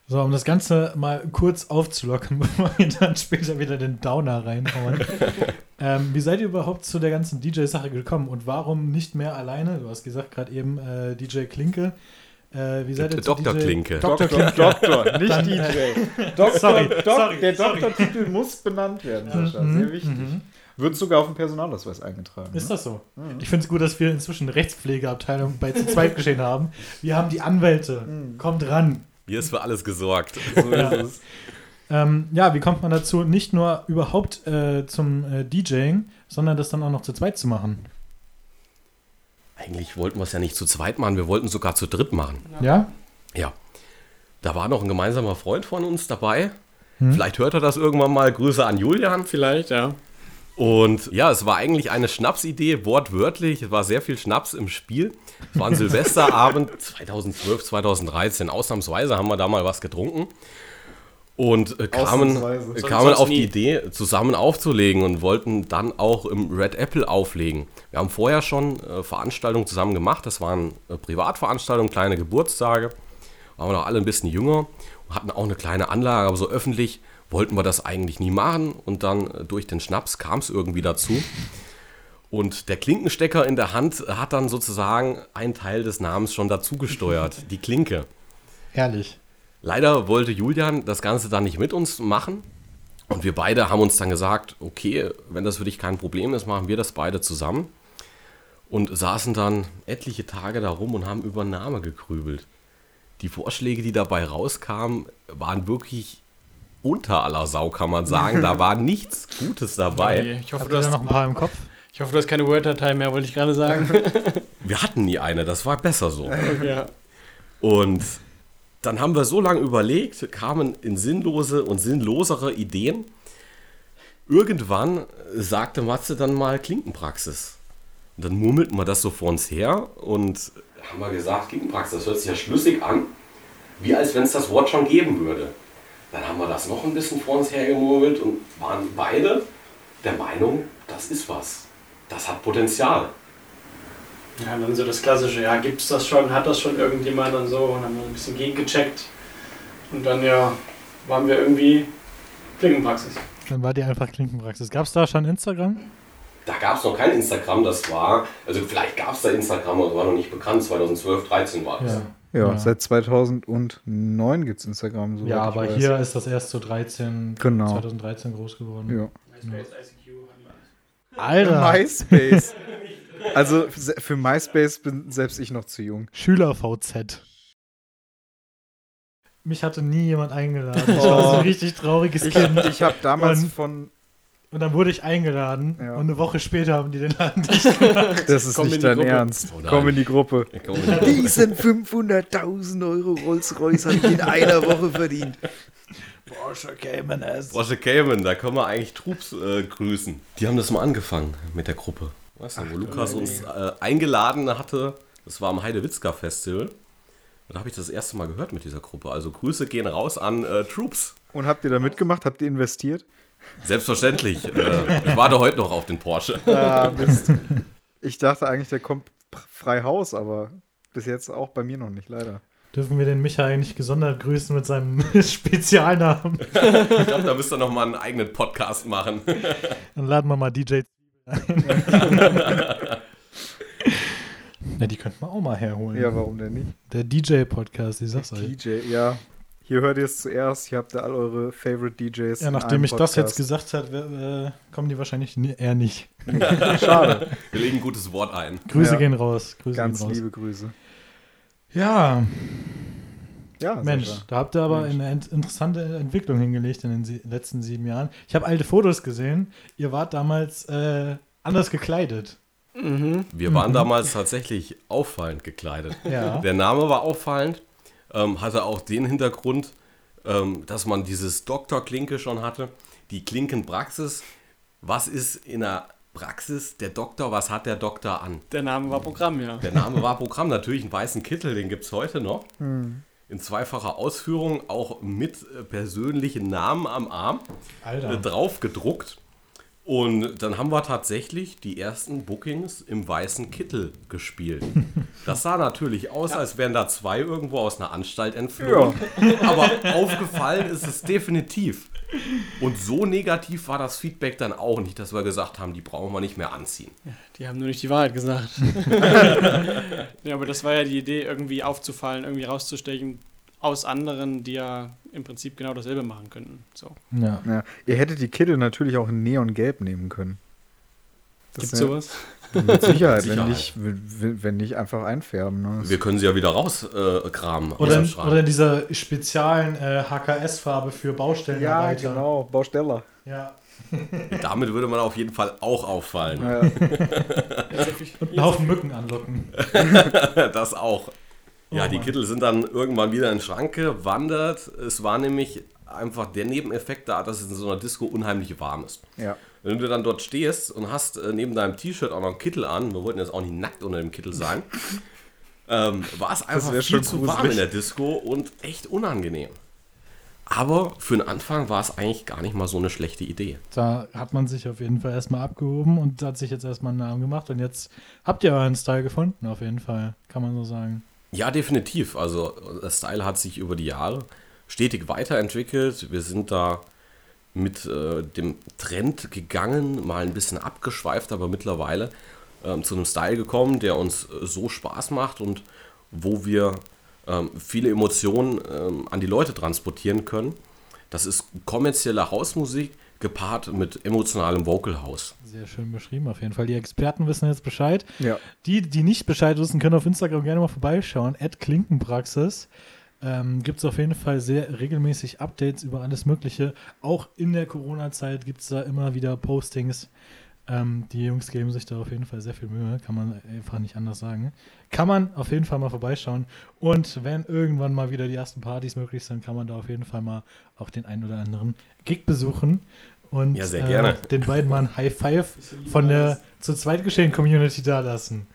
B: So, um das Ganze mal kurz aufzulockern, bevor wir dann später wieder den Downer reinhauen. ähm, wie seid ihr überhaupt zu der ganzen DJ-Sache gekommen und warum nicht mehr alleine? Du hast gesagt gerade eben äh, DJ Klinke. Äh, wie seid ihr
C: Dr.
B: DJ
C: Klinke.
B: Dr.
A: Doktor,
B: Klinke.
A: Doktor, nicht
B: Dann,
A: DJ.
B: äh,
A: Doktor,
B: sorry,
A: Dok-
B: sorry,
A: der. Doktortitel muss benannt werden, Sascha.
B: Mhm,
A: Sehr wichtig.
B: Mhm.
A: Wird sogar auf dem Personalausweis eingetragen.
B: Ist
A: ne?
B: das so? Ich finde es gut, dass wir inzwischen eine Rechtspflegeabteilung bei zu zweit geschehen haben. Wir haben die Anwälte. Kommt ran.
C: Hier ist für alles gesorgt.
A: So
B: Ja.
A: ist es.
B: Ähm, ja, wie kommt man dazu, nicht nur überhaupt äh, zum äh, DJing, sondern das dann auch noch zu zweit zu machen?
C: Eigentlich wollten wir es ja nicht zu zweit machen, wir wollten sogar zu dritt machen.
B: Ja?
C: Ja. Da war noch ein gemeinsamer Freund von uns dabei.
B: Hm?
C: Vielleicht hört er das irgendwann mal. Grüße an Julian.
D: vielleicht, ja.
C: Und ja, es war eigentlich eine Schnapsidee, wortwörtlich. Es war sehr viel Schnaps im Spiel. Es war ein Silvesterabend 2012, 2013. Ausnahmsweise haben wir da mal was getrunken. Und äh, kamen, äh, kamen auf
D: nie.
C: die Idee, zusammen aufzulegen und wollten dann auch im Red Apple auflegen. Wir haben vorher schon äh, Veranstaltungen zusammen gemacht. Das waren Privatveranstaltungen, kleine Geburtstage. Waren wir noch alle ein bisschen jünger und hatten auch eine kleine Anlage, aber so öffentlich wollten wir das eigentlich nie machen. Und dann äh, durch den Schnaps kam es irgendwie dazu. Und der Klinkenstecker in der Hand hat dann sozusagen einen Teil des Namens schon dazu gesteuert, die Klinke.
B: Herrlich.
C: Leider wollte Julian das Ganze dann nicht mit uns machen. Und wir beide haben uns dann gesagt, okay, wenn das für dich kein Problem ist, machen wir das beide zusammen. Und saßen dann etliche Tage da rum und haben über Namen gegrübelt. Die Vorschläge, die dabei rauskamen, waren wirklich unter aller Sau, kann man sagen. Da war nichts Gutes dabei.
D: Ich hoffe,
B: Habt
D: du hast,
B: noch ein paar im Kopf?
D: ich hoffe, du hast keine Word-Datei mehr, wollte ich gerade sagen.
C: Wir hatten nie eine, das war besser so.
D: okay.
C: Und dann haben wir so lange überlegt, kamen in sinnlose und sinnlosere Ideen. Irgendwann sagte Matze dann mal Klinkenpraxis. Und dann murmelten wir das so vor uns her und haben wir gesagt, Klinkenpraxis, das hört sich ja schlüssig an, wie als wenn es das Wort schon geben würde. Dann haben wir das noch ein bisschen vor uns hergemurmelt und waren beide der Meinung, das ist was. Das hat Potenzial.
D: Ja, dann so das Klassische, ja, gibt es das schon, hat das schon irgendjemand und so, und haben wir ein bisschen gegengecheckt. Und dann, ja, waren wir irgendwie Klinkenpraxis.
B: Dann war die einfach Klinkenpraxis. Gab es da schon Instagram?
C: Da gab es noch kein Instagram, das war, also vielleicht gab es da Instagram, aber das war noch nicht bekannt, 2012, 13 war das.
A: Ja,
B: Ja.
A: seit 2009 gibt es Instagram. soweit
B: Ja, aber
A: weiß.
B: hier ist das erst so 13,
A: Genau.
B: 2013 groß geworden.
A: Ja.
D: MySpace, ICQ.
B: Alter,
A: MySpace. also für MySpace bin selbst ich noch zu jung.
B: Schüler-VZ. Mich hatte nie jemand eingeladen. Ich war so ein
A: Oh.
B: richtig trauriges
A: Ich,
B: Kind.
A: ich habe damals
B: Und-
A: von.
B: Und dann wurde ich eingeladen
A: Ja.
B: und eine Woche später haben die den Laden dicht gemacht.
A: Das ist
D: Komm
A: nicht dein
D: Gruppe.
A: Ernst.
C: Oh.
A: Komm in die Gruppe.
C: Ja.
A: Diesen 500.000 Euro Rolls-Royce habe ich in einer Woche verdient.
B: Porsche Cayman S.
C: Porsche Cayman, da können wir eigentlich Troops äh, grüßen. Die haben das mal angefangen mit der Gruppe. Weißt du, wo Lukas uns äh, eingeladen hatte, das war am Heidewitzka Festival. Und da habe ich das erste Mal gehört mit dieser Gruppe. Also Grüße gehen raus an äh, Troops.
A: Und habt ihr da mitgemacht? Habt ihr investiert?
C: Selbstverständlich. äh, ich warte heute noch auf den Porsche.
A: Ah, Mist. Ich dachte eigentlich, der kommt frei Haus, aber bis jetzt auch bei mir noch nicht, leider.
B: Dürfen wir den Micha eigentlich gesondert grüßen mit seinem Spezialnamen?
C: Ich glaube, da müsst ihr noch mal einen eigenen Podcast machen.
B: Dann laden wir mal DJ ein. ja, die könnten wir auch mal herholen.
A: Ja, warum denn nicht?
B: Der DJ-Podcast, ich sag's euch.
A: DJ, ja. Hier hört ihr es zuerst. Hier habt ihr all eure Favorite DJs.
B: Ja,
A: in
B: nachdem
A: einem
B: ich das jetzt
A: Podcast.
B: gesagt habe, äh, kommen die wahrscheinlich eher nicht.
A: Schade.
C: Wir legen ein gutes Wort ein.
B: Grüße
A: Ja.
B: gehen raus. Grüße
A: Ganz
B: gehen raus.
A: liebe Grüße.
B: Ja,
A: Ja,
B: Mensch, da habt ihr aber
A: Mensch.
B: eine interessante Entwicklung hingelegt in den letzten sieben Jahren. Ich habe alte Fotos gesehen. Ihr wart damals äh, anders gekleidet.
D: Mhm.
C: Wir waren damals tatsächlich auffallend gekleidet.
B: Ja.
C: Der Name war auffallend, ähm, hatte auch den Hintergrund, ähm, dass man dieses Doktor-Klinke schon hatte. Die Klinkenpraxis. Was ist in der Praxis der Doktor? Was hat der Doktor an?
D: Der Name war Programm, ja.
C: Der Name war Programm, natürlich einen weißen Kittel, den gibt es heute noch. In zweifacher Ausführung, auch mit äh, persönlichen Namen am Arm äh,
B: Alter.
C: drauf gedruckt. Und dann haben wir tatsächlich die ersten Bookings im weißen Kittel gespielt. Das sah natürlich aus, als wären da zwei irgendwo aus einer Anstalt entflohen. Aber aufgefallen ist es definitiv. Und so negativ war das Feedback dann auch nicht, dass wir gesagt haben, die brauchen wir nicht mehr anziehen.
D: Die haben nur nicht die Wahrheit gesagt. ja, aber das war ja die Idee, irgendwie aufzufallen, irgendwie rauszustechen aus anderen, die ja im Prinzip genau dasselbe machen könnten. So.
B: Ja.
A: Ja. Ihr hättet die Kittel natürlich auch in Neongelb nehmen können. Das
D: Gibt's
A: ist ja-
D: sowas?
A: Mit Sicherheit,
C: Mit Sicherheit.
A: Wenn, nicht, wenn, wenn nicht einfach einfärben. Ne?
C: Wir können sie ja wieder rauskramen. Äh,
B: Oder, in, oder in dieser speziellen äh, HKS-Farbe für Baustellenarbeiter.
A: genau, Bausteller.
B: Ja.
C: Damit würde man auf jeden Fall auch auffallen.
A: Ja.
B: Und einen Haufen Mücken anlocken.
C: Das auch. Ja,
B: Oh
C: die. Kittel sind dann irgendwann wieder in den Schrank gewandert. Es war nämlich einfach der Nebeneffekt da, dass es in so einer Disco unheimlich warm ist.
A: ja.
C: Wenn du dann dort stehst und hast äh, neben deinem T-Shirt auch noch einen Kittel an, wir wollten jetzt auch nicht nackt unter dem Kittel sein, ähm, war es einfach viel
A: schon
C: zu warm
A: gruselig.
C: in der Disco und echt unangenehm. Aber für den Anfang war es eigentlich gar nicht mal so eine schlechte Idee.
B: Da hat man sich auf jeden Fall erstmal abgehoben und hat sich jetzt erstmal einen Namen gemacht. Und jetzt habt ihr euren Style gefunden, auf jeden Fall. Kann man so sagen.
C: Ja, definitiv. Also der Style hat sich über die Jahre stetig weiterentwickelt. Wir sind da mit äh, dem Trend gegangen, mal ein bisschen abgeschweift, aber mittlerweile ähm, zu einem Style gekommen, der uns äh, so Spaß macht und wo wir ähm, viele Emotionen ähm, an die Leute transportieren können. Das ist kommerzielle Hausmusik gepaart mit emotionalem Vocal House.
B: Sehr schön beschrieben, auf jeden Fall. Die Experten wissen jetzt Bescheid.
A: Ja.
B: Die, die nicht Bescheid wissen, können auf Instagram gerne mal vorbeischauen. At Klinkenpraxis. Ähm, gibt es auf jeden Fall sehr regelmäßig Updates über alles Mögliche. Auch in der Corona-Zeit gibt es da immer wieder Postings. Ähm, die Jungs geben sich da auf jeden Fall sehr viel Mühe, kann man einfach nicht anders sagen. Kann man auf jeden Fall mal vorbeischauen. Und wenn irgendwann mal wieder die ersten Partys möglich sind, kann man da auf jeden Fall mal auch den einen oder anderen Gig besuchen. Und
C: Ja, sehr gerne.
B: Äh, den beiden mal ein High Five von der zu zweit geschehen Community da lassen.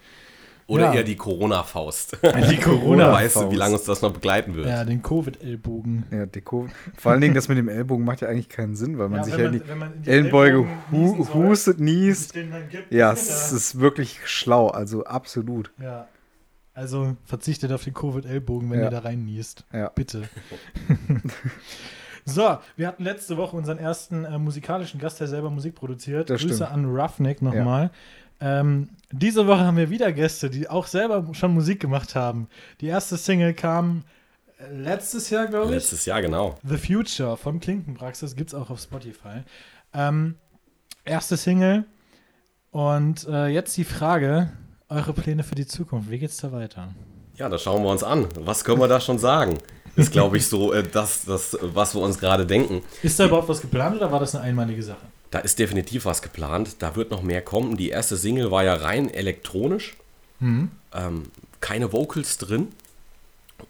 C: Oder
B: Ja.
C: eher die Corona-Faust.
B: Die
A: Corona-
C: weißt du, wie lange uns das noch begleiten wird?
B: Ja, den Covid-Ellbogen.
A: Ja, Deko. Vor allen Dingen das mit dem Ellbogen macht ja eigentlich keinen Sinn, weil man
B: Ja,
A: sich ja die
B: die
A: Ellenbeuge hu hustet, niest.
B: den.
A: Ja, es ist wirklich schlau, also absolut.
B: Ja. Also verzichtet auf den Covid-Ellbogen, wenn
A: Ja.
B: ihr da rein niest.
A: Ja.
B: Bitte. so, wir hatten letzte Woche unseren ersten äh, musikalischen Gast, der selber Musik produziert.
A: Das
B: Grüße
A: stimmt.
B: an Roughneck nochmal. Ähm, diese Woche haben wir wieder Gäste, die auch selber schon Musik gemacht haben. Die erste Single kam äh, letztes Jahr, glaube ich.
C: Letztes Jahr, genau.
B: The Future von Klinkenpraxis gibt es auch auf Spotify. Ähm, erste Single. Und äh, jetzt die Frage: Eure Pläne für die Zukunft. Wie geht's da weiter?
C: Ja, das schauen wir uns an. Was können wir da schon sagen? Ist, glaube ich, so äh, das, das, was wir uns gerade denken.
B: Ist da überhaupt was geplant oder war das eine einmalige Sache?
C: Da ist definitiv was geplant. Da wird noch mehr kommen. Die erste Single war ja rein elektronisch. Ähm, keine Vocals drin.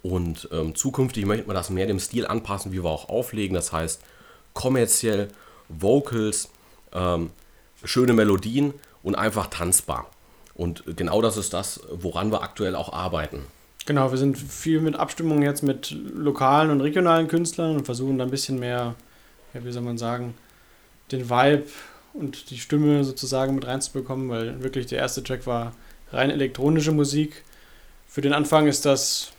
C: Und ähm, zukünftig möchten wir das mehr dem Stil anpassen, wie wir auch auflegen. Das heißt, kommerziell, Vocals, ähm, schöne Melodien und einfach tanzbar. Und genau das ist das, woran wir aktuell auch arbeiten.
D: Genau, wir sind viel mit Abstimmung jetzt mit lokalen und regionalen Künstlern und versuchen da ein bisschen mehr, ja, wie soll man sagen, den Vibe und die Stimme sozusagen mit reinzubekommen, weil wirklich der erste Track war rein elektronische Musik. Für den Anfang ist das,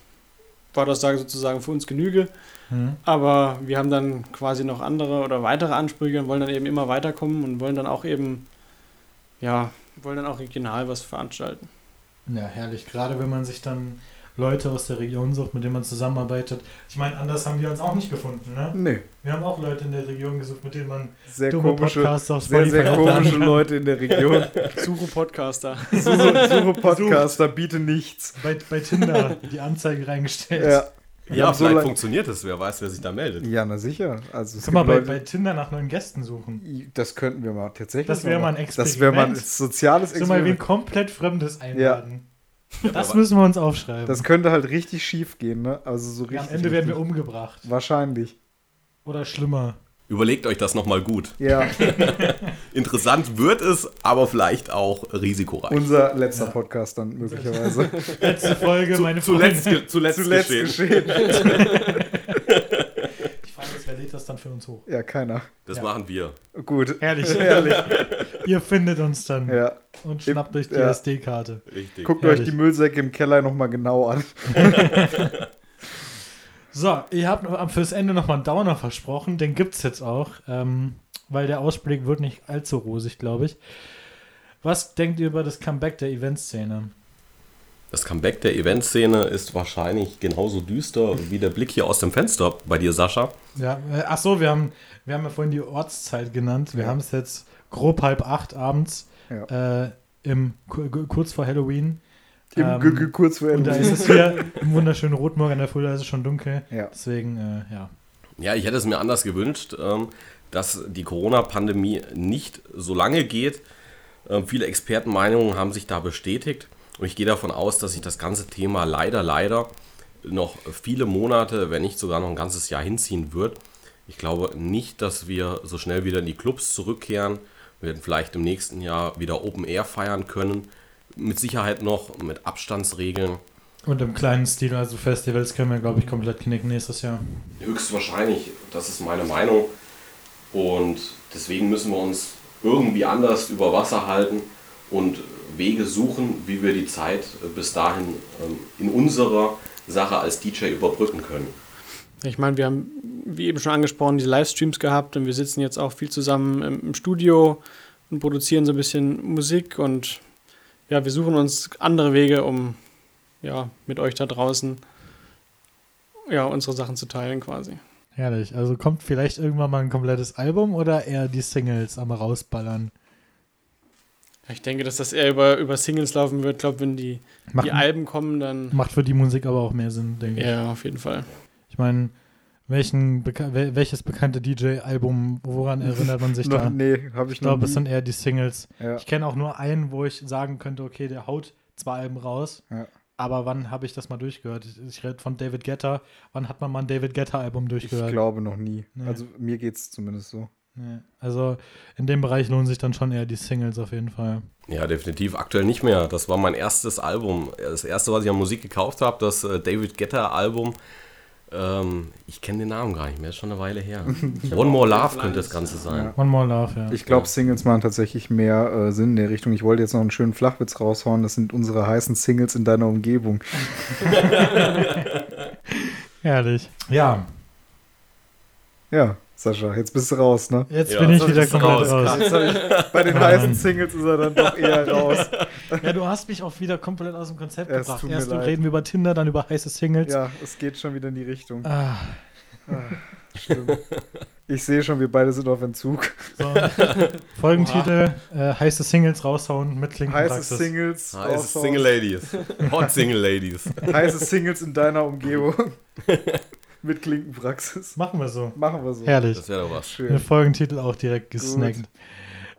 D: war das sozusagen für uns Genüge. Mhm. Aber wir haben dann quasi noch andere oder weitere Ansprüche und wollen dann eben immer weiterkommen und wollen dann auch eben, ja, wollen dann auch regional was veranstalten.
B: Ja, herrlich. Gerade wenn man sich dann Leute aus der Region sucht, mit denen man zusammenarbeitet. Ich meine, anders haben wir uns auch nicht gefunden, ne?
A: Nee.
B: Wir haben auch Leute in der Region gesucht, mit denen man
A: sehr komische, Podcasts auf sehr, sehr komische Leute in der Region.
D: Suche Podcaster.
A: Suche, Suche Podcaster, biete nichts.
B: Bei, bei Tinder die Anzeige reingestellt.
C: Ja. Ja, so vielleicht funktioniert es. Wer weiß, wer sich da meldet.
A: Ja, na sicher. Also,
B: Guck mal, bei, bei, Tinder nach neuen Gästen suchen.
A: Das könnten wir mal tatsächlich.
B: Das wäre mal ein Experiment.
A: Das wäre mal ein soziales
B: Experiment. So mal wie ein komplett Fremdes einladen. Ja. Das müssen wir uns aufschreiben.
A: Das könnte halt richtig schief gehen, ne? Also so richtig. Ja,
B: am Ende werden wir umgebracht.
A: Wahrscheinlich.
B: Oder schlimmer.
C: Überlegt euch das nochmal gut.
A: Ja.
C: Interessant wird es, aber vielleicht auch risikoreich.
A: Unser letzter ja. Podcast dann möglicherweise.
B: Letzte Folge, meine
C: zuletzt, Freunde. Zuletzt, zuletzt geschehen. geschehen.
B: Wer lädt das dann für uns hoch?
A: Ja, keiner.
C: Das ja. machen wir.
A: Gut.
B: Ehrlich. Ehrlich. Ihr findet uns dann.
A: Ja.
B: Und schnappt euch die ja. SD-Karte.
A: Richtig. Guckt Herrlich. euch die Müllsäcke im Keller nochmal genau an.
B: so, ihr habt fürs Ende nochmal einen Downer versprochen. Den gibt es jetzt auch. Ähm, weil der Ausblick wird nicht allzu rosig, glaube ich. Was denkt ihr über das Comeback der Eventszene?
C: Das Comeback der Eventszene ist wahrscheinlich genauso düster wie der Blick hier aus dem Fenster bei dir, Sascha.
B: Ja, äh, ach so, wir haben, wir haben ja vorhin die Ortszeit genannt. Wir ja. haben es jetzt grob halb acht abends ja. äh, im, kurz vor Halloween.
A: Im ähm, kurz vor
B: Halloween. Und da ist es hier im wunderschönen Rotmorgen in der Fulda ist es schon dunkel. Ja. Deswegen, äh, ja.
C: Ja, ich hätte es mir anders gewünscht, ähm, dass die Corona-Pandemie nicht so lange geht. Ähm, viele Expertenmeinungen haben sich da bestätigt. Und ich gehe davon aus, dass sich das ganze Thema leider, leider noch viele Monate, wenn nicht sogar noch ein ganzes Jahr hinziehen wird. Ich glaube nicht, dass wir so schnell wieder in die Clubs zurückkehren. Wir werden vielleicht im nächsten Jahr wieder Open Air feiern können. Mit Sicherheit noch mit Abstandsregeln.
B: Und im kleinen Stil, also Festivals können wir, glaube ich, komplett knicken nächstes Jahr.
C: Höchstwahrscheinlich, das ist meine Meinung. Und deswegen müssen wir uns irgendwie anders über Wasser halten und Wege suchen, wie wir die Zeit äh, bis dahin ähm, in unserer Sache als DJ überbrücken können.
D: Ich meine, wir haben, wie eben schon angesprochen, diese Livestreams gehabt und wir sitzen jetzt auch viel zusammen im Studio und produzieren so ein bisschen Musik und ja, wir suchen uns andere Wege, um ja, mit euch da draußen ja, unsere Sachen zu teilen quasi.
B: Herrlich. Also kommt vielleicht irgendwann mal ein komplettes Album oder eher die Singles am rausballern?
D: Ich denke, dass das eher über, über Singles laufen wird. Ich glaube, wenn die, macht, die Alben kommen, dann.
B: Macht für die Musik aber auch mehr Sinn, denke
D: ich. Ja, auf jeden Fall.
B: Ich meine, welchen welches bekannte DJ-Album, woran erinnert man sich da?
A: Nee, habe ich,
B: ich glaube, es sind eher die Singles. Ja. Ich kenne auch nur einen, wo ich sagen könnte, okay, der haut zwei Alben raus. Ja. Aber wann habe ich das mal durchgehört? Ich, ich rede von David Guetta. Wann hat man mal ein David Guetta-Album durchgehört?
A: Ich glaube noch nie. Nee. Also mir geht es zumindest so.
B: Nee. Also in dem Bereich lohnen sich dann schon eher die Singles auf jeden Fall.
C: Ja, definitiv. Aktuell nicht mehr. Das war mein erstes Album. Das erste, was ich an Musik gekauft habe, das äh, David Guetta-Album. Ähm, ich kenne den Namen gar nicht mehr, ist schon eine Weile her. One More Love könnte das Ganze sein.
B: Ja. One More Love, ja.
A: Ich glaube, Singles machen tatsächlich mehr äh, Sinn in der Richtung. Ich wollte jetzt noch einen schönen Flachwitz raushauen. Das sind unsere heißen Singles in deiner Umgebung.
B: Herrlich. Ja.
A: Ja. Sascha, jetzt bist du raus, ne?
B: Jetzt ja, bin ich wieder komplett raus. raus.
A: Ich, bei den heißen Singles ist er dann doch eher raus.
B: Ja, du hast mich auch wieder komplett aus dem Konzept es gebracht. Erst reden wir über Tinder, dann über heiße Singles.
A: Ja, es geht schon wieder in die Richtung. Ah. Ah, schlimm. Ich sehe schon, wir beide sind auf Entzug. So,
B: Folgentitel: äh, heiße Singles raushauen mit Klinkenpraxis.
A: Heiße Singles.
C: Heiße Single Ladies. Hot Single Ladies.
A: Heiße Singles in deiner Umgebung. Mit Klinkenpraxis.
B: Machen wir so.
A: Machen wir so.
B: Herrlich.
C: Das wäre doch was.
B: Schön. Den Folgentitel auch direkt gesnackt. Gut.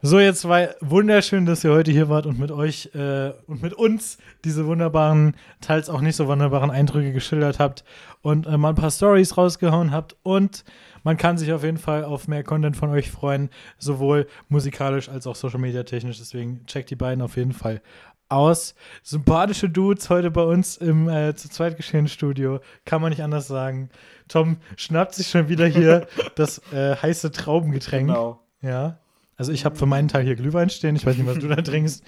B: So, jetzt war wunderschön, dass ihr heute hier wart und mit euch äh, und mit uns diese wunderbaren, teils auch nicht so wunderbaren Eindrücke geschildert habt und äh, mal ein paar Stories rausgehauen habt. Und man kann sich auf jeden Fall auf mehr Content von euch freuen, sowohl musikalisch als auch social media technisch. Deswegen checkt die beiden auf jeden Fall aus. Sympathische Dudes heute bei uns im äh, zu zweit geschehen Studio. Kann man nicht anders sagen. Tom schnappt sich schon wieder hier das äh, heiße Traubengetränk.
A: Genau.
B: Ja. Also ich habe für meinen Teil hier Glühwein stehen. Ich weiß nicht, was du da trinkst.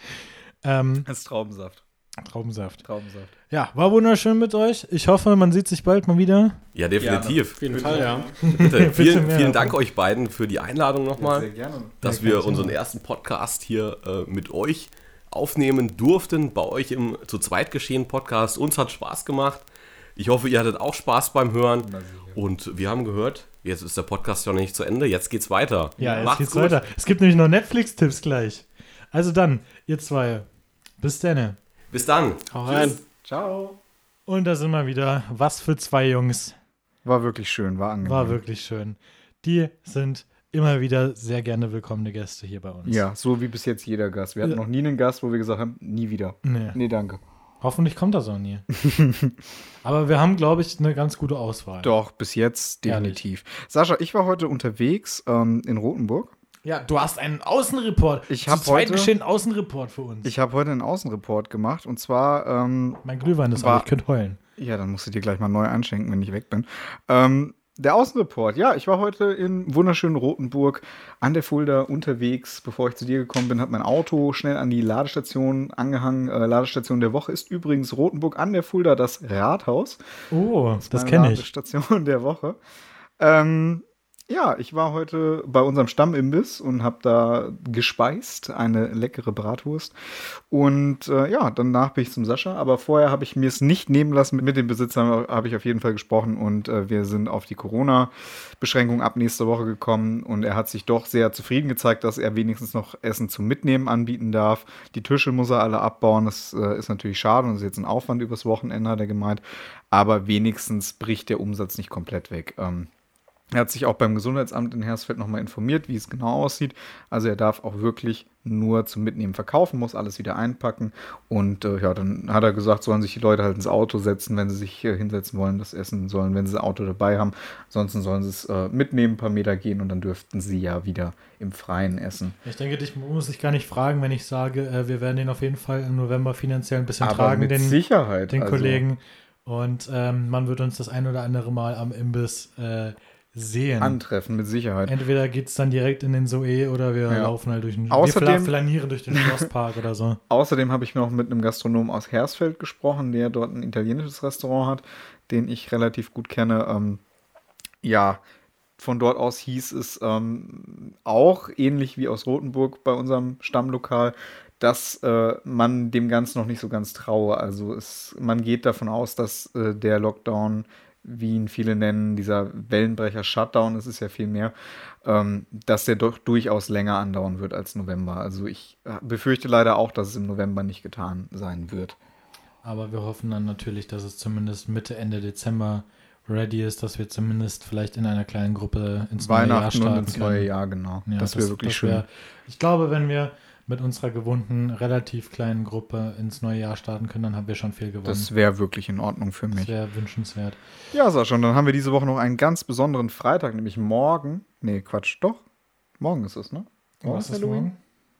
B: Ähm,
A: Das ist Traubensaft.
B: Traubensaft.
A: Traubensaft.
B: Ja, war wunderschön mit euch. Ich hoffe, man sieht sich bald mal wieder.
C: Ja, definitiv.
D: Auf jeden Fall, ja.
C: Bitte.
B: Bitte
C: Vielen, vielen Dank euch beiden für die Einladung nochmal.
A: Sehr gerne.
C: dass
B: Ja,
C: wir
B: kein
C: unseren ersten Podcast hier äh, mit euch aufnehmen durften, bei euch im zu zweit geschehen Podcast. Uns hat Spaß gemacht. Ich hoffe, ihr hattet auch Spaß beim Hören. Und wir haben gehört, jetzt ist der Podcast ja noch nicht zu Ende, jetzt geht's weiter.
B: Ja, jetzt
C: Macht's
B: geht's
C: gut.
B: weiter. Es gibt nämlich noch Netflix-Tipps gleich. Also dann, ihr zwei. Bis dann.
C: Bis dann.
D: Hau rein.
A: Ciao.
B: Und da sind wir wieder. Was für zwei Jungs.
A: War wirklich schön, war angenehm.
B: War wirklich schön. Die sind immer wieder sehr gerne willkommene Gäste hier bei uns.
A: Ja, so wie bis jetzt jeder Gast. Wir hatten
B: Ja.
A: noch nie einen Gast, wo wir gesagt haben, nie wieder.
B: Nee.
A: Nee, danke.
B: Hoffentlich kommt das auch nie. Aber wir haben, glaube ich, eine ganz gute Auswahl.
A: Doch, bis jetzt
B: Ehrlich.
A: definitiv. Sascha, ich war heute unterwegs ähm, in Rothenburg.
B: Ja, du hast einen Außenreport.
A: Ich
B: Zu
A: hab
B: zweit
A: heute-
B: geschehen Außenreport für uns.
A: Ich habe heute einen Außenreport gemacht und zwar, ähm,
B: mein Glühwein ist
A: War-
B: alle, ich könnte heulen.
A: ja, dann musst du dir gleich mal neu einschenken, wenn ich weg bin. Ähm, der Außenreport, ja, ich war heute in wunderschönen Rothenburg an der Fulda unterwegs. Bevor ich zu dir gekommen bin, hat mein Auto schnell an die Ladestation angehangen. Äh, Ladestation der Woche ist übrigens Rothenburg an der Fulda das Rathaus.
B: Oh, das
A: meine
B: kenne ich.
A: Ladestation der Woche. Ähm, ja, ich war heute bei unserem Stammimbiss und habe da gespeist, eine leckere Bratwurst. Und äh, ja, danach bin ich zum Sascha. Aber vorher habe ich mir es nicht nehmen lassen. Mit dem Besitzer habe ich auf jeden Fall gesprochen und äh, wir sind auf die Corona-Beschränkung ab nächster Woche gekommen. Und er hat sich doch sehr zufrieden gezeigt, dass er wenigstens noch Essen zum Mitnehmen anbieten darf. Die Tische muss er alle abbauen. Das äh, ist natürlich schade und ist jetzt ein Aufwand übers Wochenende, hat er gemeint. Aber wenigstens bricht der Umsatz nicht komplett weg. Ähm, er hat sich auch beim Gesundheitsamt in Hersfeld nochmal informiert, wie es genau aussieht. Also er darf auch wirklich nur zum Mitnehmen verkaufen, muss alles wieder einpacken. Und äh, ja, dann hat er gesagt, sollen sich die Leute halt ins Auto setzen, wenn sie sich hier hinsetzen wollen, das essen sollen, wenn sie ein Auto dabei haben. Ansonsten sollen sie es äh, mitnehmen, ein paar Meter gehen und dann dürften sie ja wieder im Freien essen.
B: Ich denke, dich muss ich gar nicht fragen, wenn ich sage, äh, wir werden den auf jeden Fall im November finanziell ein bisschen
A: Aber
B: tragen,
A: mit
B: den,
A: Sicherheit.
B: den
A: also,
B: Kollegen. Und ähm, man wird uns das ein oder andere Mal am Imbiss äh, sehen.
A: Antreffen, mit Sicherheit.
B: Entweder geht es dann direkt in den Zoe oder wir
A: Ja.
B: laufen halt durch den
A: Außerdem-
B: wir fla- flanieren durch den Schlosspark oder so.
A: Außerdem habe ich noch mit einem Gastronom aus Hersfeld gesprochen, der dort ein italienisches Restaurant hat, den ich relativ gut kenne. Ähm, ja, von dort aus hieß es ähm, auch, ähnlich wie aus Rothenburg bei unserem Stammlokal, dass äh, man dem Ganzen noch nicht so ganz traue. Also es, man geht davon aus, dass äh, der Lockdown, wie ihn viele nennen, dieser Wellenbrecher-Shutdown, es ist ja viel mehr, ähm, dass der doch durchaus länger andauern wird als November. Also ich äh, befürchte leider auch, dass es im November nicht getan sein wird.
B: Aber wir hoffen dann natürlich, dass es zumindest Mitte, Ende Dezember ready ist, dass wir zumindest vielleicht in einer kleinen Gruppe ins neue Jahr
A: Weihnachten
B: starten
A: und ins neue Jahr, genau.
B: Ja,
A: das wäre wirklich
B: das
A: schön.
B: wär- ich glaube, wenn wir mit unserer gewohnten, relativ kleinen Gruppe ins neue Jahr starten können, dann haben wir schon viel gewonnen.
A: Das wäre wirklich in Ordnung für
B: Das
A: mich.
B: wäre wünschenswert.
A: Ja, Sascha, und dann haben wir diese Woche noch einen ganz besonderen Freitag, nämlich morgen. Nee, Quatsch, doch. Morgen ist es, ne? Morgen
B: Was
A: ist Halloween?
B: morgen?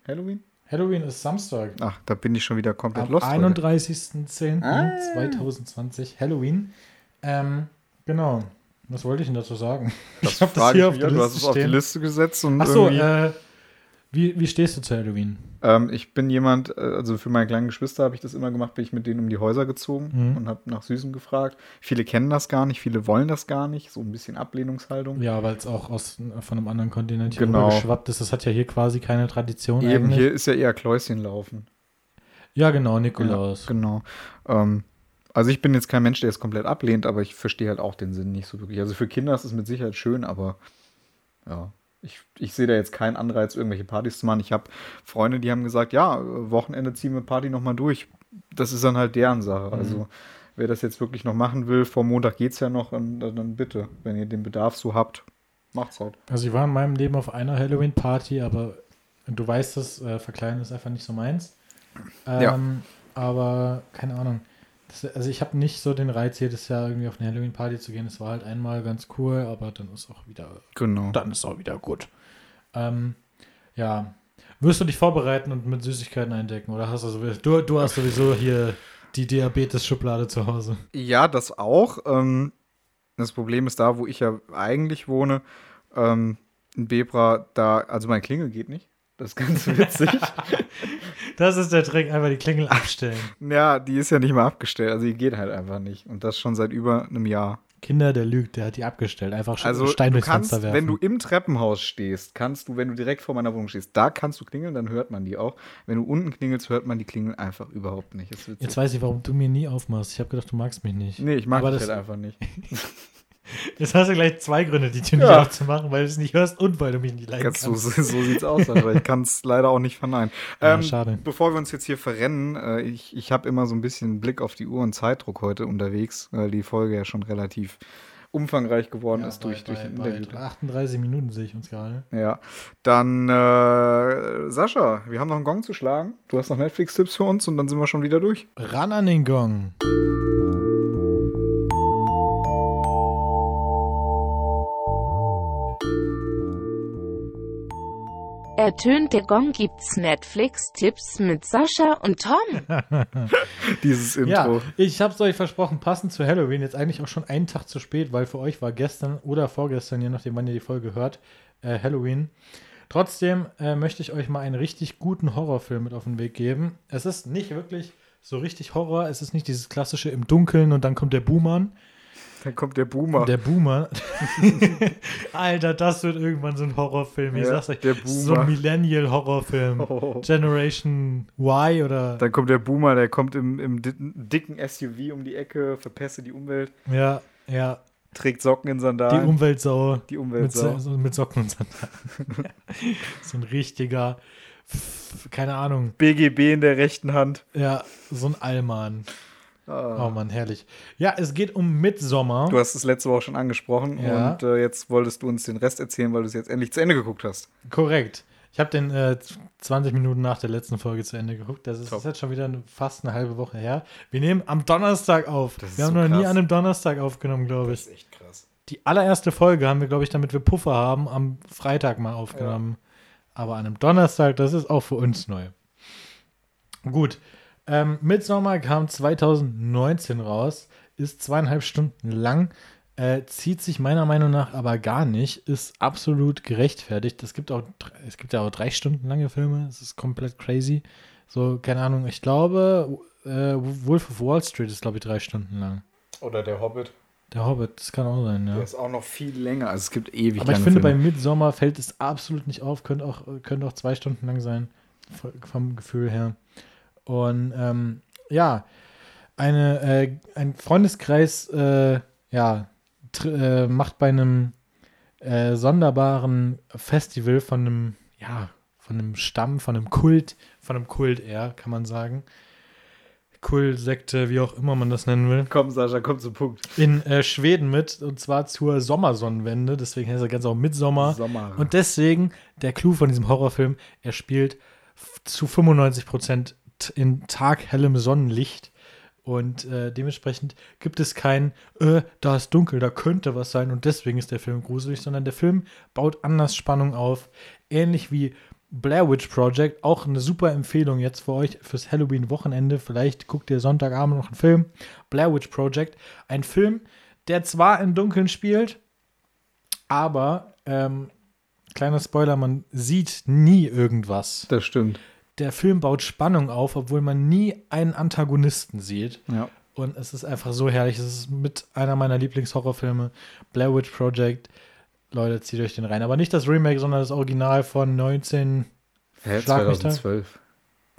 A: Halloween?
B: Halloween ist Samstag.
A: Ach, da bin ich schon wieder komplett
B: Am
A: lost. heute.
B: 31.10.2020, Halloween. Ähm, genau. Was wollte ich denn dazu sagen?
A: Das
B: Ich hab
A: frage ich mich, ja, du hast es auf die. Liste gesetzt und
B: Achso,
A: irgendwie,
B: äh, wie, wie stehst du zu Halloween?
A: ähm, ich bin jemand, äh, also für meine kleinen Geschwister habe ich das immer gemacht, bin ich mit denen um die Häuser gezogen
B: Mhm.
A: und habe nach Süßen gefragt. Viele kennen das gar nicht, viele wollen das gar nicht, so ein bisschen Ablehnungshaltung.
B: Ja, weil es auch aus, von einem anderen Kontinent hier
A: Genau.
B: geschwappt ist. Das hat ja hier quasi keine Tradition
A: Eben,
B: eigentlich.
A: hier ist ja eher Kläuschen laufen.
B: Ja, genau, Nikolaus.
A: Genau. Ähm, also ich bin jetzt kein Mensch, der es komplett ablehnt, aber ich verstehe halt auch den Sinn nicht so wirklich. Also für Kinder ist es mit Sicherheit schön, aber ja, ich, ich sehe da jetzt keinen Anreiz, irgendwelche Partys zu machen. Ich habe Freunde, die haben gesagt, ja, Wochenende ziehen wir Party nochmal durch. Das ist dann halt deren Sache.
B: Mhm.
A: Also wer das jetzt wirklich noch machen will, vor Montag geht es ja noch, dann, dann bitte, wenn ihr den Bedarf so habt, macht's halt.
B: Also ich war in meinem Leben auf einer Halloween-Party, aber du weißt es, äh, verkleiden ist einfach nicht so meins. Ähm,
A: Ja.
B: Aber keine Ahnung. Das, also ich habe nicht so den Reiz, jedes Jahr irgendwie auf eine Halloween-Party zu gehen. Es war halt einmal ganz cool, aber dann ist auch wieder,
A: Genau.
B: dann ist auch wieder gut. Ähm, ja, Wirst du dich vorbereiten und mit Süßigkeiten eindecken? Oder hast du sowieso, du, du hast sowieso hier die Diabetes-Schublade zu Hause?
A: Ja, das auch. Ähm, das Problem ist da, wo ich ja eigentlich wohne, ähm, in Bebra, da, also mein Klingel geht nicht. Das ist ganz witzig.
B: Das ist der Trick, einfach die Klingel abstellen.
A: ja, die ist ja nicht mal abgestellt. Also die geht halt einfach nicht. Und das schon seit über einem Jahr.
B: Kinder, der lügt, der hat die abgestellt. Einfach schon
A: Also
B: Stein
A: du
B: durchs
A: kannst,
B: Fenster werfen.
A: wenn du im Treppenhaus stehst, kannst du, wenn du direkt vor meiner Wohnung stehst, da kannst du klingeln, dann hört man die auch. Wenn du unten klingelst, hört man die Klingel einfach überhaupt nicht.
B: Jetzt weiß ich, warum du mir nie aufmachst. Ich habe gedacht, du magst mich nicht.
A: nee, ich mag
B: Aber
A: das
B: das-
A: halt einfach nicht.
B: Jetzt hast du gleich zwei Gründe, die Tür nicht
A: Ja.
B: aufzumachen, weil du es nicht hörst und weil du mich nicht leiden kannst.
A: so, so sieht's aus, aber ich kann es leider auch nicht verneinen.
B: Ja,
A: Ähm,
B: schade.
A: Bevor wir uns jetzt hier verrennen, äh, ich, ich habe immer so ein bisschen einen Blick auf die Uhr und Zeitdruck heute unterwegs, weil die Folge ja schon relativ umfangreich geworden
B: Ja,
A: ist durch,
B: bei,
A: durch
B: bei,
A: den
B: bei
A: Interview.
B: 38 Minuten sehe ich uns gerade.
A: Ja, dann äh, Sascha, wir haben noch einen Gong zu schlagen. Du hast noch Netflix-Tipps für uns und dann sind wir schon wieder durch.
B: Ran an den Gong.
E: Ertönt der Gong gibt's Netflix-Tipps mit Sascha und Tom.
A: Dieses Intro.
B: Ja, ich habe es euch versprochen, passend zu Halloween, jetzt eigentlich auch schon einen Tag zu spät, weil für euch war gestern oder vorgestern, je nachdem, wann ihr die Folge hört, äh, Halloween. Trotzdem äh, möchte ich euch mal einen richtig guten Horrorfilm mit auf den Weg geben. Es ist nicht wirklich so richtig Horror, es ist nicht dieses klassische im Dunkeln und dann kommt der Boomer.
A: Dann kommt der Boomer.
B: Der Boomer. Alter, das wird irgendwann so ein Horrorfilm. Ich
A: Ja,
B: sag's euch.
A: der
B: So
A: Boomer.
B: ein Millennial-Horrorfilm.
A: Oh.
B: Generation Y oder.
A: Dann kommt der Boomer, der kommt im, im di- dicken SUV um die Ecke, verpestet die Umwelt,
B: Ja, ja.
A: trägt Socken in
B: Die
A: Sandalen.
B: Umweltsau.
A: die
B: Mit,
A: Umweltsau.
B: so, mit Socken und Sandalen. so ein richtiger, keine Ahnung,
A: BGB in der rechten Hand.
B: ja, so ein Allmann.
A: Ah.
B: Oh Mann, herrlich. Ja, es geht um Midsommer.
A: Du hast es letzte Woche schon angesprochen
B: Ja.
A: und äh, jetzt wolltest du uns den Rest erzählen, weil du es jetzt endlich zu Ende geguckt hast.
B: Korrekt. Ich habe den äh, 20 Minuten nach der letzten Folge zu Ende geguckt. Das ist,
A: Top.
B: jetzt schon wieder fast eine halbe Woche her. Wir nehmen am Donnerstag auf.
A: Das ist
B: Wir haben
A: so
B: noch nie
A: krass.
B: an einem Donnerstag aufgenommen, glaube ich.
A: ist echt krass.
B: Die allererste Folge haben wir, glaube ich, damit wir Puffer haben, am Freitag mal aufgenommen. Aber an einem Donnerstag, das ist auch für uns neu. Gut. Ähm, Midsommar kam 2019 raus, ist zweieinhalb Stunden lang, äh, zieht sich meiner Meinung nach aber gar nicht, ist absolut gerechtfertigt. Es gibt auch, es gibt ja auch drei Stunden lange Filme, es ist komplett crazy. So, keine Ahnung, ich glaube, äh, Wolf of Wall Street ist, glaube ich, drei Stunden lang.
A: Oder der Hobbit.
B: Der Hobbit, das kann auch sein, ja.
A: Der ist auch noch viel länger. Also es gibt ewig
B: Aber ich finde, bei
A: Filme.
B: Midsommar fällt es absolut nicht auf. Könnte auch, könnte auch zwei Stunden lang sein, vom Gefühl her. Und ähm, ja, eine, äh, ein Freundeskreis äh, ja, äh, macht bei einem äh, sonderbaren Festival von einem, ja, von einem Stamm, von einem Kult, von einem Kult eher, kann man sagen. Kult, Sekte, wie auch immer man das nennen will
A: Komm, Sascha, komm zum Punkt.
B: in äh, Schweden mit und zwar zur Sommersonnenwende. Deswegen heißt er ganz auch Midsommer.
A: Sommer.
B: Und deswegen der Clou von diesem Horrorfilm: Er spielt zu 95 Prozent in taghellem Sonnenlicht. Und äh, dementsprechend gibt es kein, äh, da ist dunkel, da könnte was sein und deswegen ist der Film gruselig, sondern der Film baut anders Spannung auf. Ähnlich wie Blair Witch Project, auch eine super Empfehlung jetzt für euch fürs Halloween-Wochenende. Vielleicht guckt ihr Sonntagabend noch einen Film. Blair Witch Project, ein Film, der zwar im Dunkeln spielt, aber, ähm, kleiner Spoiler, man sieht nie irgendwas.
A: das stimmt.
B: Der Film baut Spannung auf, obwohl man nie einen Antagonisten sieht.
A: Ja.
B: Und es ist einfach so herrlich. Es ist mit einer meiner Lieblingshorrorfilme, Blair Witch Project. Leute, zieht euch den rein. Aber nicht das Remake, sondern das Original von 19,
A: Hä,
B: Schlag mich da.
A: 2012.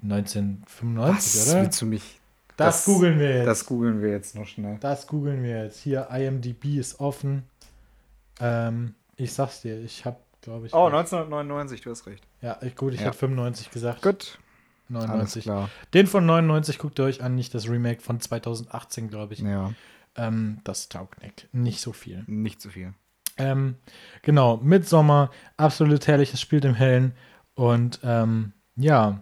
B: 1995,
A: Was?
B: oder?
A: Willst du mich?
B: Das,
A: das-
B: googeln wir jetzt.
A: Das googeln wir jetzt noch schnell.
B: Das googeln wir jetzt. Hier, IMDb ist offen. Ähm, ich sag's dir, ich hab, glaube ich.
A: Oh, 1999, du hast recht.
B: Ja, ich, gut, ich
A: Ja.
B: hätte 95 gesagt.
A: Gut. Alles
B: 99.
A: klar.
B: Den von 99 guckt ihr euch an, nicht das Remake von 2018, glaube ich.
A: Ja,
B: Ähm, das taugt nicht, nicht so viel.
A: nicht zu viel.
B: Ähm, genau, Midsommer, absolut herrlich, es spielt im Hellen. Und ähm, ja,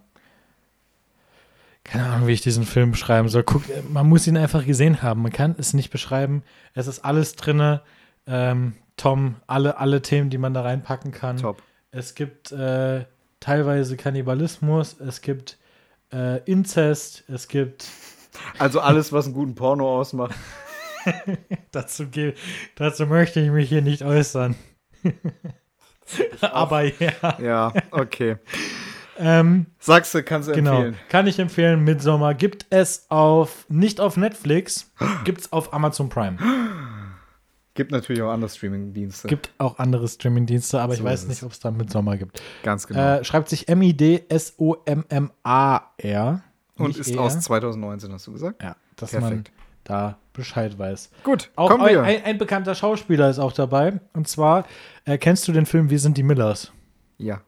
B: keine Ahnung, wie ich diesen Film beschreiben soll. Guck, man muss ihn einfach gesehen haben. Man kann es nicht beschreiben. Es ist alles drinne. Ähm, Tom, alle, alle Themen, die man da reinpacken kann.
A: Top.
B: Es gibt äh, teilweise Kannibalismus, es gibt äh, Inzest, es gibt
A: Also alles, was einen guten Porno ausmacht.
B: dazu, dazu möchte ich mich hier nicht äußern. Aber ja.
A: Ja, okay.
B: Ähm,
A: Sagst du, kannst du
B: genau.
A: empfehlen.
B: Kann ich empfehlen. Midsommar gibt es auf, nicht auf Netflix, gibt es auf Amazon Prime.
A: Gibt natürlich auch andere Streaming-Dienste.
B: Gibt auch andere Streamingdienste, aber ich
A: So
B: weiß
A: ist
B: nicht, ob es da Midsommar gibt.
A: Ganz genau.
B: Äh, schreibt sich M-I-D-S-O-M-M-A-R.
A: Und ist
B: eher.
A: aus 2019, hast du gesagt?
B: Ja, dass
A: Perfekt.
B: man da Bescheid weiß.
A: Gut,
B: Auch
A: kommen
B: ein,
A: wir.
B: ein, ein bekannter Schauspieler ist auch dabei. Und zwar, äh, kennst du den Film Wir sind die Millers?
A: ja.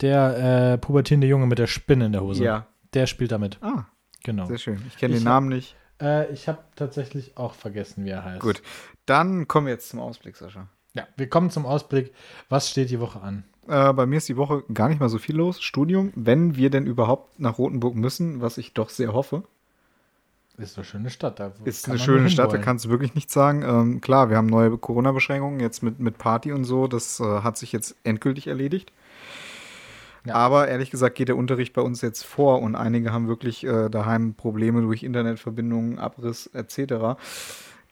B: Der äh, pubertierende Junge mit der Spinne in der Hose.
A: Ja.
B: Der spielt damit.
A: Ah,
B: Genau.
A: sehr schön. Ich kenne
B: Ich
A: den Namen nicht.
B: Äh, ich habe tatsächlich auch vergessen, wie er heißt.
A: Gut. Dann kommen wir jetzt zum Ausblick, Sascha.
B: Ja, wir kommen zum Ausblick. Was steht die Woche an?
A: Äh, bei mir ist die Woche gar nicht mal so viel los. Studium, wenn wir denn überhaupt nach Rothenburg müssen, was ich doch sehr hoffe.
B: Ist eine schöne Stadt. Da
A: Ist eine schöne Stadt, da kannst du wirklich nichts sagen. Ähm, klar, wir haben neue Corona-Beschränkungen jetzt mit, mit Party und so. Das äh, hat sich jetzt endgültig erledigt.
B: Ja.
A: Aber ehrlich gesagt geht der Unterricht bei uns jetzt vor und einige haben wirklich äh, daheim Probleme durch Internetverbindungen, Abriss etc.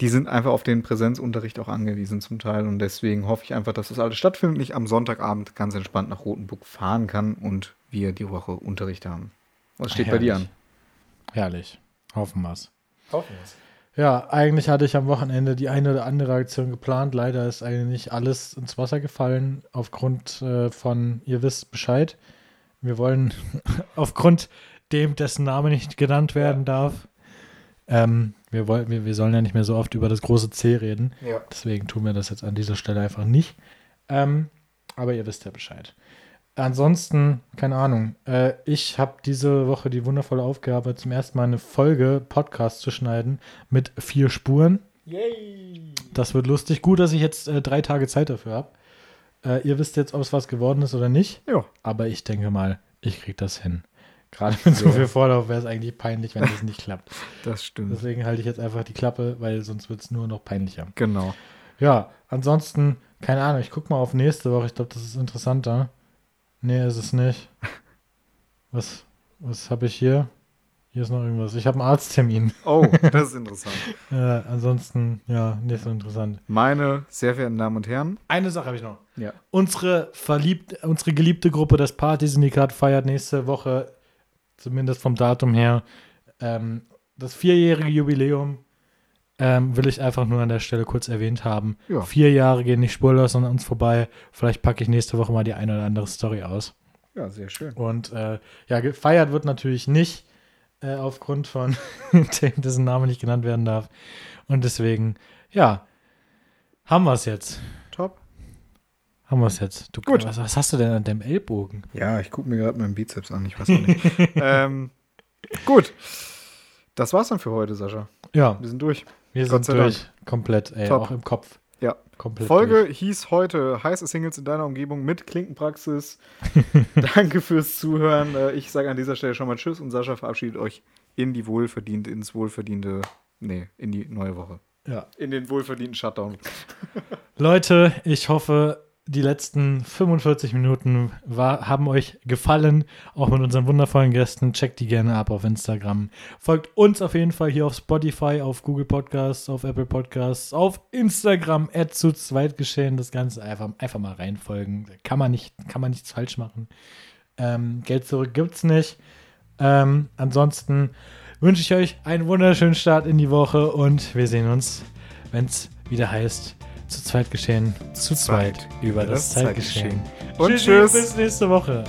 A: Die sind einfach auf den Präsenzunterricht auch angewiesen zum Teil und deswegen hoffe ich einfach, dass das alles stattfindet, ich am Sonntagabend ganz entspannt nach Rotenburg fahren kann und wir die Woche Unterricht haben. Was steht bei dir an?
B: Herrlich. Hoffen wir's.
A: Hoffen wir
B: Ja, eigentlich hatte ich am Wochenende die eine oder andere Aktion geplant. Leider ist eigentlich alles ins Wasser gefallen aufgrund äh, von, ihr wisst Bescheid. Wir wollen aufgrund dem, dessen Name nicht genannt werden darf. Ähm, wir, wollen, wir, wir sollen ja nicht mehr so oft über das große C reden.
A: Ja.
B: Deswegen tun wir das jetzt an dieser Stelle einfach nicht. Ähm, aber ihr wisst ja Bescheid. Ansonsten, keine Ahnung. Äh, ich habe diese Woche die wundervolle Aufgabe, zum ersten Mal eine Folge Podcast zu schneiden mit vier Spuren. Das wird lustig. Gut, dass ich jetzt äh, drei Tage Zeit dafür habe. Äh, ihr wisst jetzt, ob es was geworden ist oder nicht.
A: Ja.
B: Aber ich denke mal, ich kriege das hin. Gerade mit so viel Vorlauf wäre es eigentlich peinlich, wenn das nicht klappt.
A: Das stimmt.
B: Deswegen halte ich jetzt einfach die Klappe, weil sonst wird es nur noch peinlicher.
A: Genau.
B: Ja, ansonsten, keine Ahnung, ich guck mal auf nächste Woche. Ich glaube, das ist interessanter. Nee, ist es nicht. Was, was habe ich hier? Hier ist noch irgendwas. Ich habe einen Arzttermin.
A: Oh, das ist interessant.
B: Äh, ansonsten, ja, nicht so interessant.
A: Meine sehr verehrten Damen und Herren.
B: Eine Sache habe ich noch.
A: Ja.
B: Unsere, verliebt, unsere geliebte Gruppe, das Party-Syndikat, feiert nächste Woche, zumindest vom Datum her, ähm, das vierjährige Jubiläum. Ähm, will ich einfach nur an der Stelle kurz erwähnt haben.
A: Ja.
B: Vier Jahre gehen nicht spurlos an uns vorbei. Vielleicht packe ich nächste Woche mal die eine oder andere Story aus.
A: Ja, sehr schön.
B: Und äh, ja, gefeiert wird natürlich nicht äh, aufgrund von dem, dessen Name nicht genannt werden darf. Und deswegen, ja, haben wir es jetzt.
A: Top.
B: Haben wir es jetzt. Du,
A: Gut.
B: Was, was hast du denn an deinem Ellbogen?
A: Ja, ich gucke mir gerade meinen Bizeps an. Ich weiß noch nicht. ähm, gut. Das war's dann für heute, Sascha.
B: Ja,
A: Wir sind durch.
B: Wir
A: Gott
B: sind durch. Komplett, ey,
A: Top.
B: auch im Kopf.
A: Ja.
B: Komplett
A: Folge
B: Durch.
A: hieß heute Heiße Singles in deiner Umgebung mit Klinkenpraxis. Danke fürs Zuhören. Äh, Ich sage an dieser Stelle schon mal Tschüss und Sascha verabschiedet euch in die wohlverdiente, ins wohlverdiente, nee, in die neue Woche.
B: Ja.
A: In den wohlverdienten Shutdown.
B: Leute, ich hoffe, die letzten 45 Minuten war, haben euch gefallen, auch mit unseren wundervollen Gästen. Checkt die gerne ab auf Instagram. Folgt uns auf jeden Fall hier auf Spotify, auf Google Podcasts, auf Apple Podcasts, auf Instagram, zu Zweitgeschehen. Das Ganze einfach, einfach mal reinfolgen. Kann man, nicht, kann man nichts falsch machen. Ähm, Geld zurück gibt's nicht. Ähm, ansonsten wünsche ich euch einen wunderschönen Start in die Woche und wir sehen uns, wenn es wieder heißt, zu zweit geschehen, zu zweit über das,
A: das
B: Zeitgeschehen.
A: Und tschüss.
B: Bis nächste Woche.